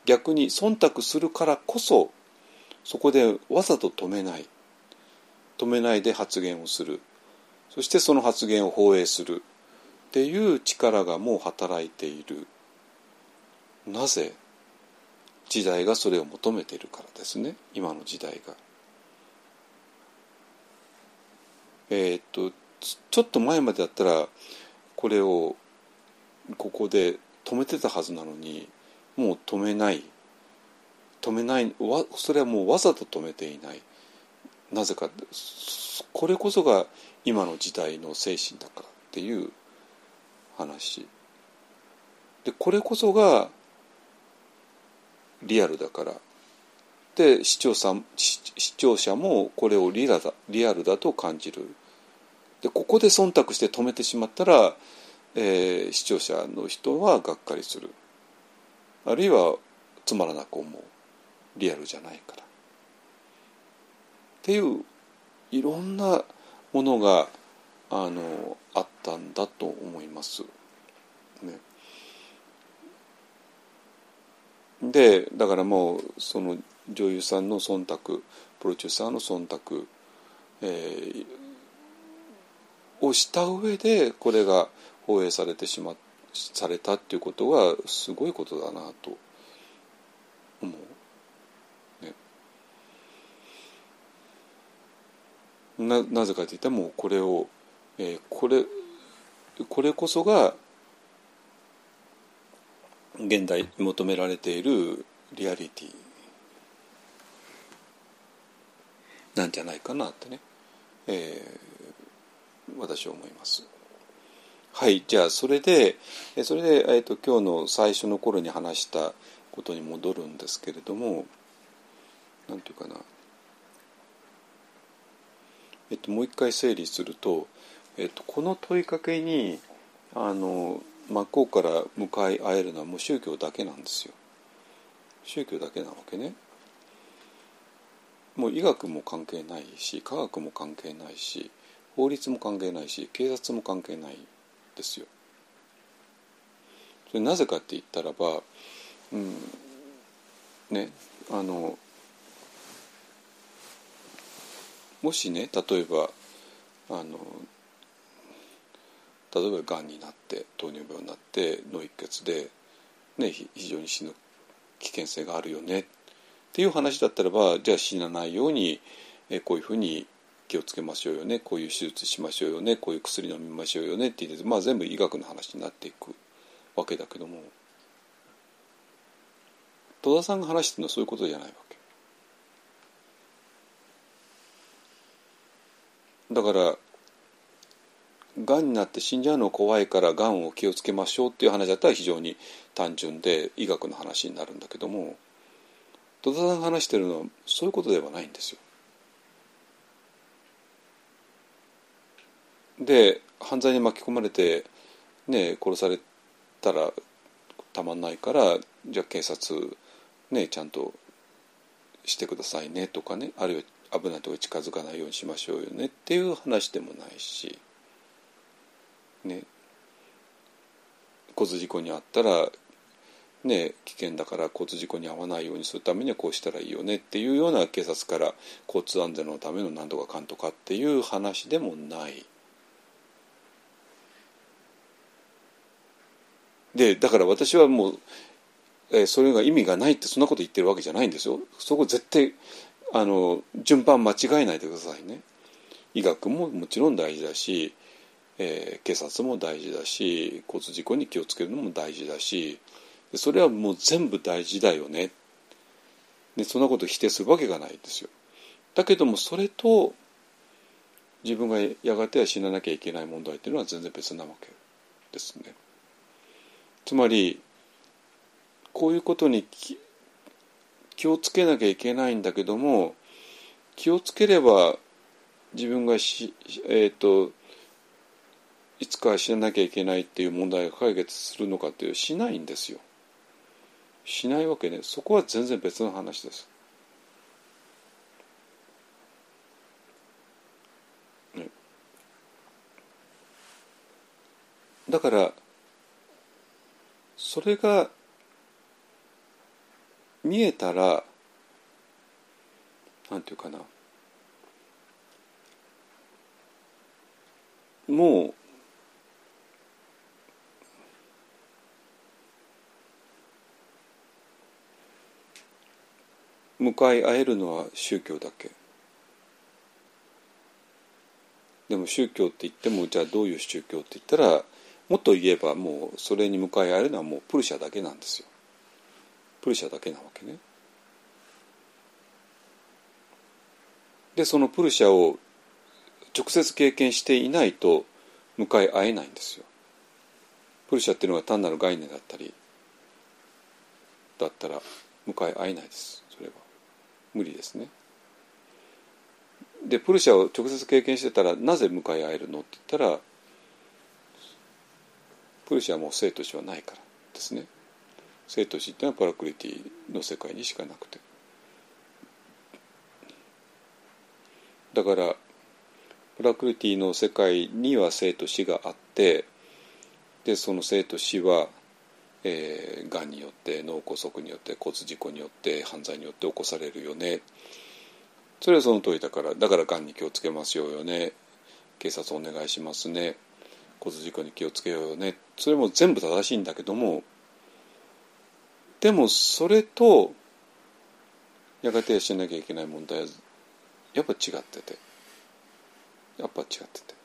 逆に忖度するからこそそこでわざと止めない。止めないで発言をする。そしてその発言を放映する。っていう力がもう働いている。なぜ？時代がそれを求めてるからですね。今の時代が。えー、っとちょっと前までだったらこれをここで止めてたはずなのにもう止めない。止めない。わそれはもうわざと止めていない。なぜかこれこそが今の時代の精神だからっていう話。でこれこそがリアルだから。で視聴者視聴者もこれをリアだリアルだと感じる。でここで忖度して止めてしまったら、えー、視聴者の人はがっかりする。あるいはつまらなく思う。リアルじゃないから。っていういろんなものがあのあったんだと思います。でだからもうその女優さんの忖度プロデューサーの忖度、えー、をした上でこれが放映されてしまされたっていうことはすごいことだなと思う。ねななぜかといってもこれを、えー、これこれこそが現代求められているリアリティなんじゃないかなってね、えー、私は思います。はいじゃあそれでそれで、えーと、今日の最初の頃に話したことに戻るんですけれども何て言うかなえっと、もう一回整理すると、えっと、この問いかけにあの真っ向から向かい合えるのはもう宗教だけなんですよ。宗教だけなわけね。もう医学も関係ないし科学も関係ないし法律も関係ないし警察も関係ないですよ。それなぜかって言ったらば、うん、ねあのもしね例えばあの例えばがんになって糖尿病になって脳一血で、ね、非常に死ぬ危険性があるよねっていう話だったらばじゃあ死なないようにえこういうふうに気をつけましょうよねこういう手術しましょうよねこういう薬飲みましょうよねって言って、まあ、全部医学の話になっていくわけだけども戸田さんが話してるのはそういうことじゃないわけ。だからがんになって死んじゃうの怖いからがんを気をつけましょうっていう話だったら非常に単純で医学の話になるんだけども戸田さんが話してるのはそういうことではないんですよ。で犯罪に巻き込まれて、ね、殺されたらたまんないからじゃあ警察、ね、ちゃんとしてくださいねとかねあるいは危ないとこに近づかないようにしましょうよねっていう話でもないし、ね、交通事故に遭ったら、ね、危険だから交通事故に遭わないようにするためにはこうしたらいいよねっていうような警察から交通安全のための何とかかんとかっていう話でもない。でだから私はもう、えー、それが意味がないってそんなこと言ってるわけじゃないんですよそこ絶対あの順番間違えないでくださいね医学ももちろん大事だし、えー、警察も大事だし交通事故に気をつけるのも大事だしそれはもう全部大事だよねでそんなこと否定するわけがないですよだけどもそれと自分がやがては死ななきゃいけない問題っていうのは全然別なわけですね。つまりこういうことに気をつけなきゃいけないんだけども気をつければ自分がし、えーと、いつか死ななきゃいけないっていう問題が解決するのかっていうしないんですよ。しないわけねそこは全然別の話です。ね、だからそれが見えたらなんていうかなもう向かい合えるのは宗教だけ。でも宗教って言ってもじゃあどういう宗教って言ったらもっと言えばもうそれに向かい合えるのはもうプルシャだけなんですよ。プルシャだけなわけね。でそのプルシャを直接経験していないと向かい合えないんですよ。プルシャっていうのが単なる概念だったりだったら向かい合えないです。無理ですね。でプルシャを直接経験してたらなぜ向かい合えるのって言ったらプルシャはもう生と死はないからですね。生と死っていうのはパラクリティの世界にしかなくて。だからパラクリティの世界には生と死があってでその生と死はえー、がんによって脳梗塞によって交通事故によって犯罪によって起こされるよね。それはその通りだからだからがんに気をつけますよね。警察お願いしますね。交通事故に気をつけようよね。それも全部正しいんだけどもでもそれとやがてしなきゃいけない問題はやっぱ違ってて。やっぱ違ってて。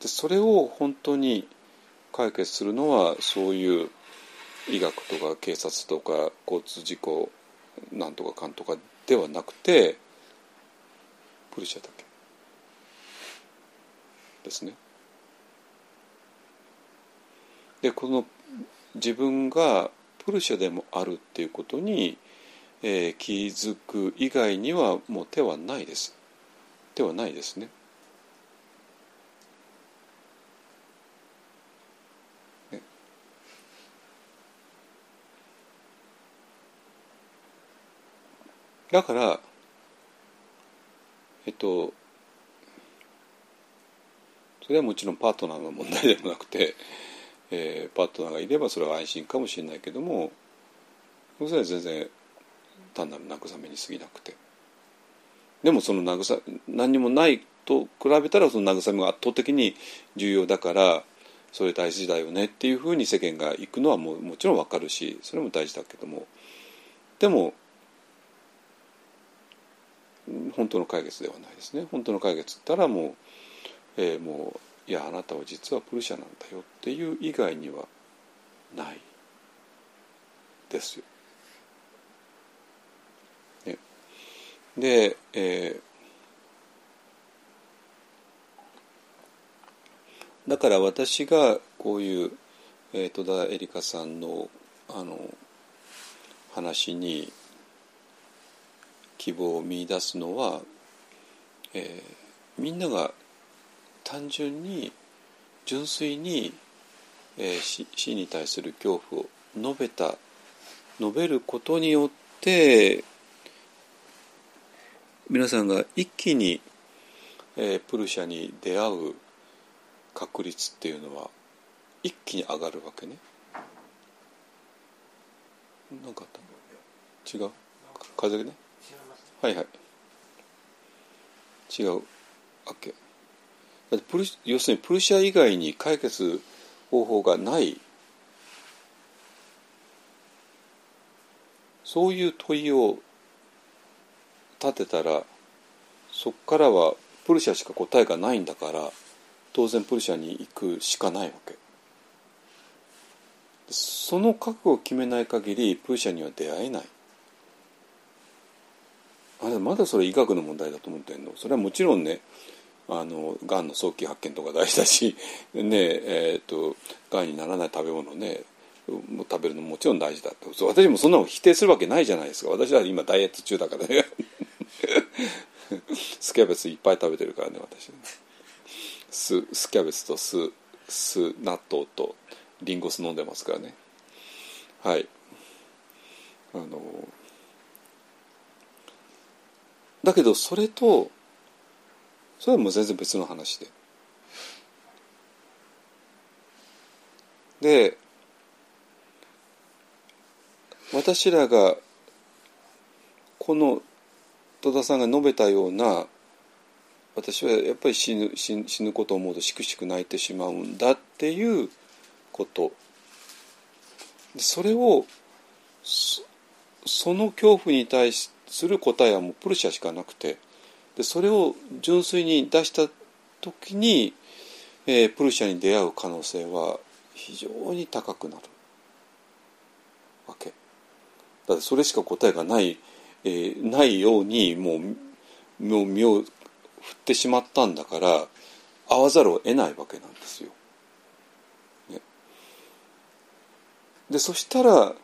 でそれを本当に解決するのはそういう医学とか警察とか交通事故なんとかかんとかではなくてプルシャだけですね。でこの自分がプルシャでもあるっていうことに、えー、気づく以外にはもう手はないです手はないですね。ねだからえっとそれはもちろんパートナーの問題でもなくてえー、パートナーがいればそれは安心かもしれないけどもそれは全然単なる慰めに過ぎなくて。でもその慰何にもないと比べたらその慰めが圧倒的に重要だからそれ大事だよねっていうふうに世間が行くのはももちろんわかるしそれも大事だけども。でも本当の解決ではないですね本当の解決ったらもう,、えー、もういやあなたは実はプルシャなんだよっていう以外にはないですよ。ね、で、えー、だから私がこういう、えー、戸田恵梨香さんのあの話に希望を見出すのは、えー、みんなが単純に純粋に、えー、死死に対する恐怖を述べた述べることによって皆さんが一気に、えー、プルシャに出会う確率っていうのは一気に上がるわけね。何かった？違う？風邪ね？はいはい。違う。OK だってプル要するにプルシャ以外に解決方法がない。そういう問いを立てたらそこからはプルシャしか答えがないんだから当然プルシャに行くしかないわけ。その覚悟を決めない限りプルシャには出会えない。あれまだそれ医学の問題だと思ってんの？それはもちろんねあのがんの早期発見とか大事だし ねえーと、とがんにならない食べ物ね食べるのももちろん大事だと私もそんなの否定するわけないじゃないですか。私は今ダイエット中だからね。スキャベツいっぱい食べてるからね私。ススキャベツと酢酢納豆とリンゴ酢飲んでますからね。はい。あのだけどそれとそれはもう全然別の話で。で私らがこの戸田さんが述べたような私はやっぱり死ぬ死ぬことを思うとしくしく泣いてしまうんだっていうこと。それをその恐怖に対してする答えはもうプルシャしかなくてでそれを純粋に出した時に、えー、プルシャに出会う可能性は非常に高くなるわけ。だってそれしか答えがない、えー、ないようにもうもう身を振ってしまったんだから会わざるを得ないわけなんですよ。ね、でそしたら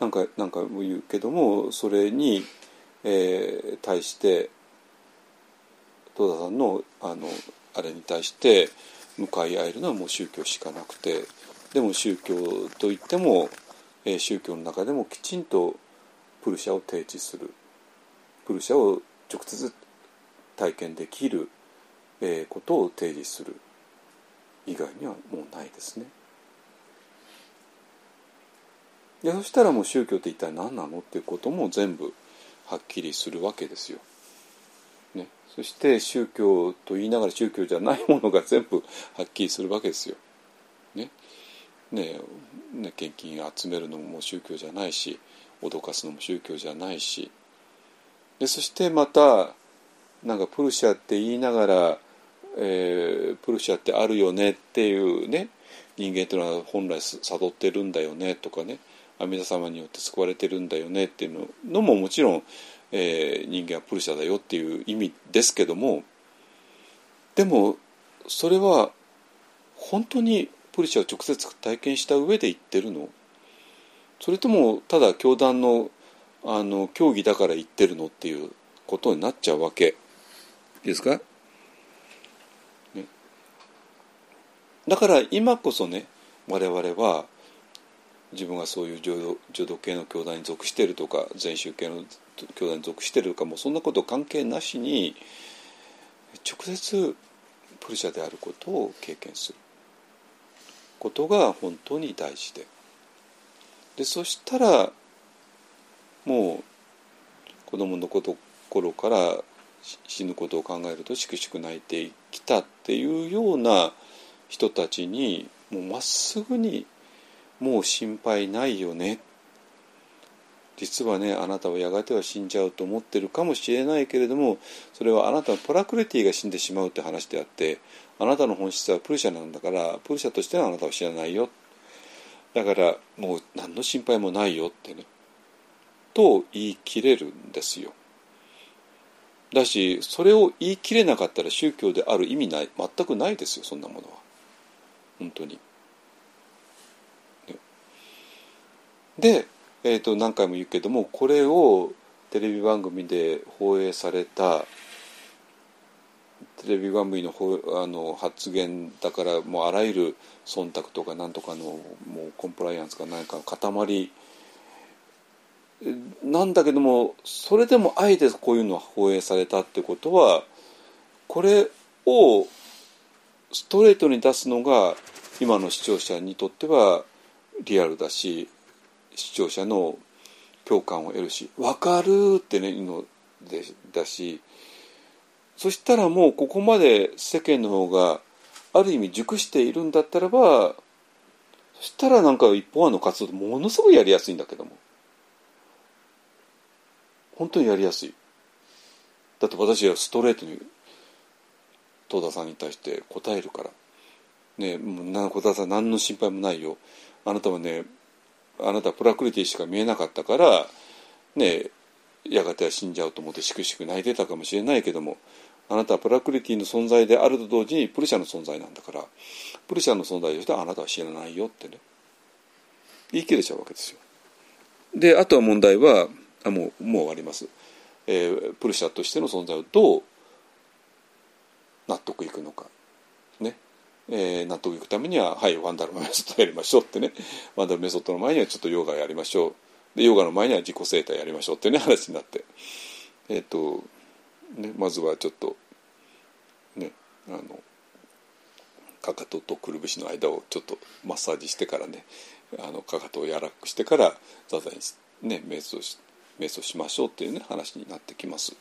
なんかなんかも言うけどもそれに、えー、対して戸田さんのあのあれに対して向かい合えるのはもう宗教しかなくてでも宗教といってもえ宗教の中でもきちんとプルシャを提示するプルシャを直接体験できる、えことを提示する以外にはもうないですね。でそしたらもう宗教って一体何なのっていうことも全部はっきりするわけですよ。ね、そして宗教と言いながら宗教じゃないものが全部はっきりするわけですよ。ね、ねね献金集めるのも宗教じゃないし脅かすのも宗教じゃないしでそしてまたなんかプルシャって言いながら、えー、プルシャってあるよねっていうね人間というのは本来悟ってるんだよねとかね阿弥陀様によって救われてるんだよねっていうのももちろん、えー、人間はプルシャだよっていう意味ですけどもでもそれは本当にプリシャを直接体験した上で言ってるの？それともただ教団のあの教義だから言ってるのっていうことになっちゃうわけですか、ね、だから今こそね我々は自分がそういう浄土系の教団に属してるとか禅宗系の教団に属してるとかもそんなこと関係なしに直接プルシャであることを経験することが本当に大事で。でそしたらもう子供のこ頃から死ぬことを考えるとしくしく泣いてきたっていうような人たちにもうまっすぐにもう心配ないよね。実はねあなたはやがては死んじゃうと思ってるかもしれないけれどもそれはあなたのプラクリティが死んでしまうって話であってあなたの本質はプルシャなんだからプルシャとしてはあなたは知らないよ。だからもう何の心配もないよってね。と言い切れるんですよ。だしそれを言い切れなかったら宗教である意味ない全くないですよそんなものは。本当に。で、えー、と何回も言うけどもこれをテレビ番組で放映されたテレビ番組のあの発言だからもうあらゆる忖度とかなんとかのもうコンプライアンスか何かの塊。なんだけどもそれでもあえてこういうのは放映されたってことはこれをストレートに出すのが今の視聴者にとってはリアルだし視聴者の共感を得るし分かるってねいうのでだしそしたらもうここまで世間の方がある意味熟しているんだったらばそしたらなんか一方案の活動ものすごいやりやすいんだけども。本当にやりやすい。だって私はストレートに戸田さんに対して答えるから。ねもうな戸田さん何の心配もないよ。あなたはねあなたプラクリティしか見えなかったからねやがては死んじゃうと思ってしくしく泣いてたかもしれないけどもあなたはプラクリティの存在であると同時にプルシャの存在なんだからプルシャの存在としてはあなたは知らないよってね。言い切れちゃうわけですよ。であとは問題はあもうもう終わります、えー、プルシャとしての存在をどう納得いくのか。えー、納得いくためにははいワンダルマメソッドやりましょうってねワンダルマメソッドの前にはちょっとヨガやりましょうでヨガの前には自己整体やりましょうっていうね話になってえっ、ー、と、ね、まずはちょっとねあのかかととくるぶしの間をちょっとマッサージしてからねあのかかとを柔らかくしてから座座にね瞑想し瞑想しましょうっていうね話になってきます。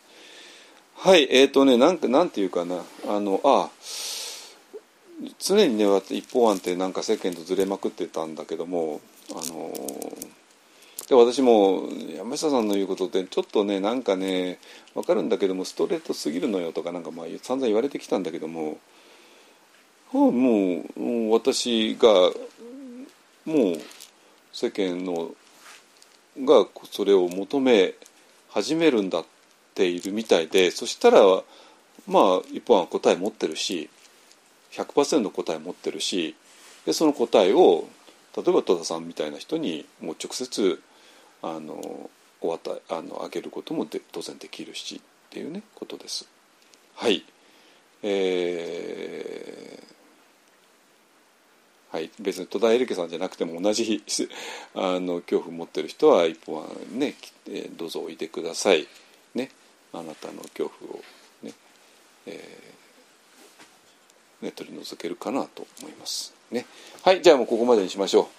はいえーとねなんかなんていうかなあのああ常にね一方案ってなんか世間とずれまくってたんだけどもあので私も山下さんの言うことってちょっとねなんかね分かるんだけどもストレートすぎるのよとかなんかまあ散々言われてきたんだけども、はあ、もう私がもう世間のがそれを求め始めるんだっているみたいでそしたらまあ一方は答え持ってるし100%答え持ってるしでその答えを例えば戸田さんみたいな人にもう直接あのお与えあのあげることもで当然できるしっていうねことです。はい、えー、はい、別に戸田恵梨香さんじゃなくても同じ あの恐怖持ってる人は一本はね、えどうぞおいでください。ね、あなたの恐怖をね、えーね、取り除けるかなと思います。ね、はいじゃあもうここまでにしましょう。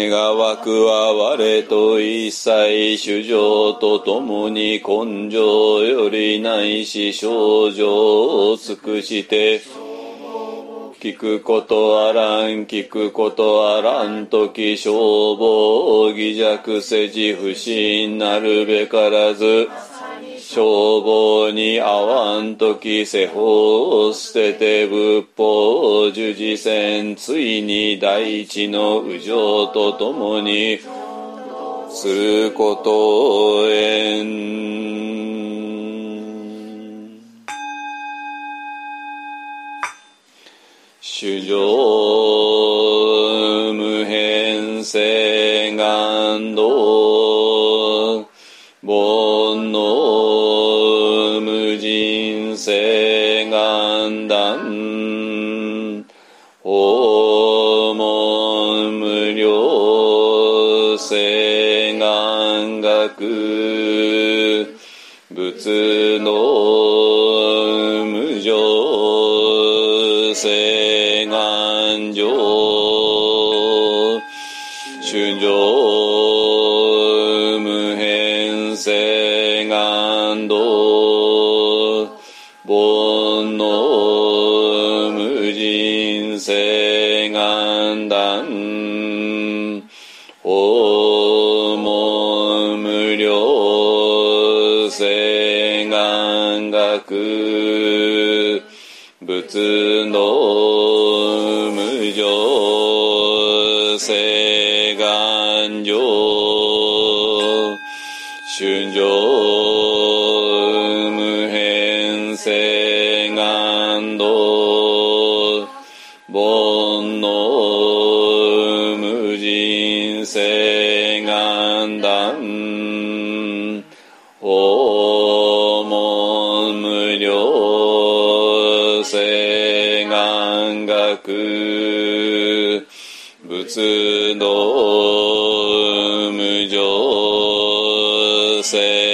願わくは我と一切主情とともに根性よりないし症状を尽くして聞くことあらん聞くことあらんとき消防偽弱せじ不信なるべからず消防に合わんとき世法を捨てて仏法を従事せんついに大地の右上とともにすることをえん主上無変性。性願学仏の無常性。料性願学。仏の無常性願上春上無変性仏道無常性。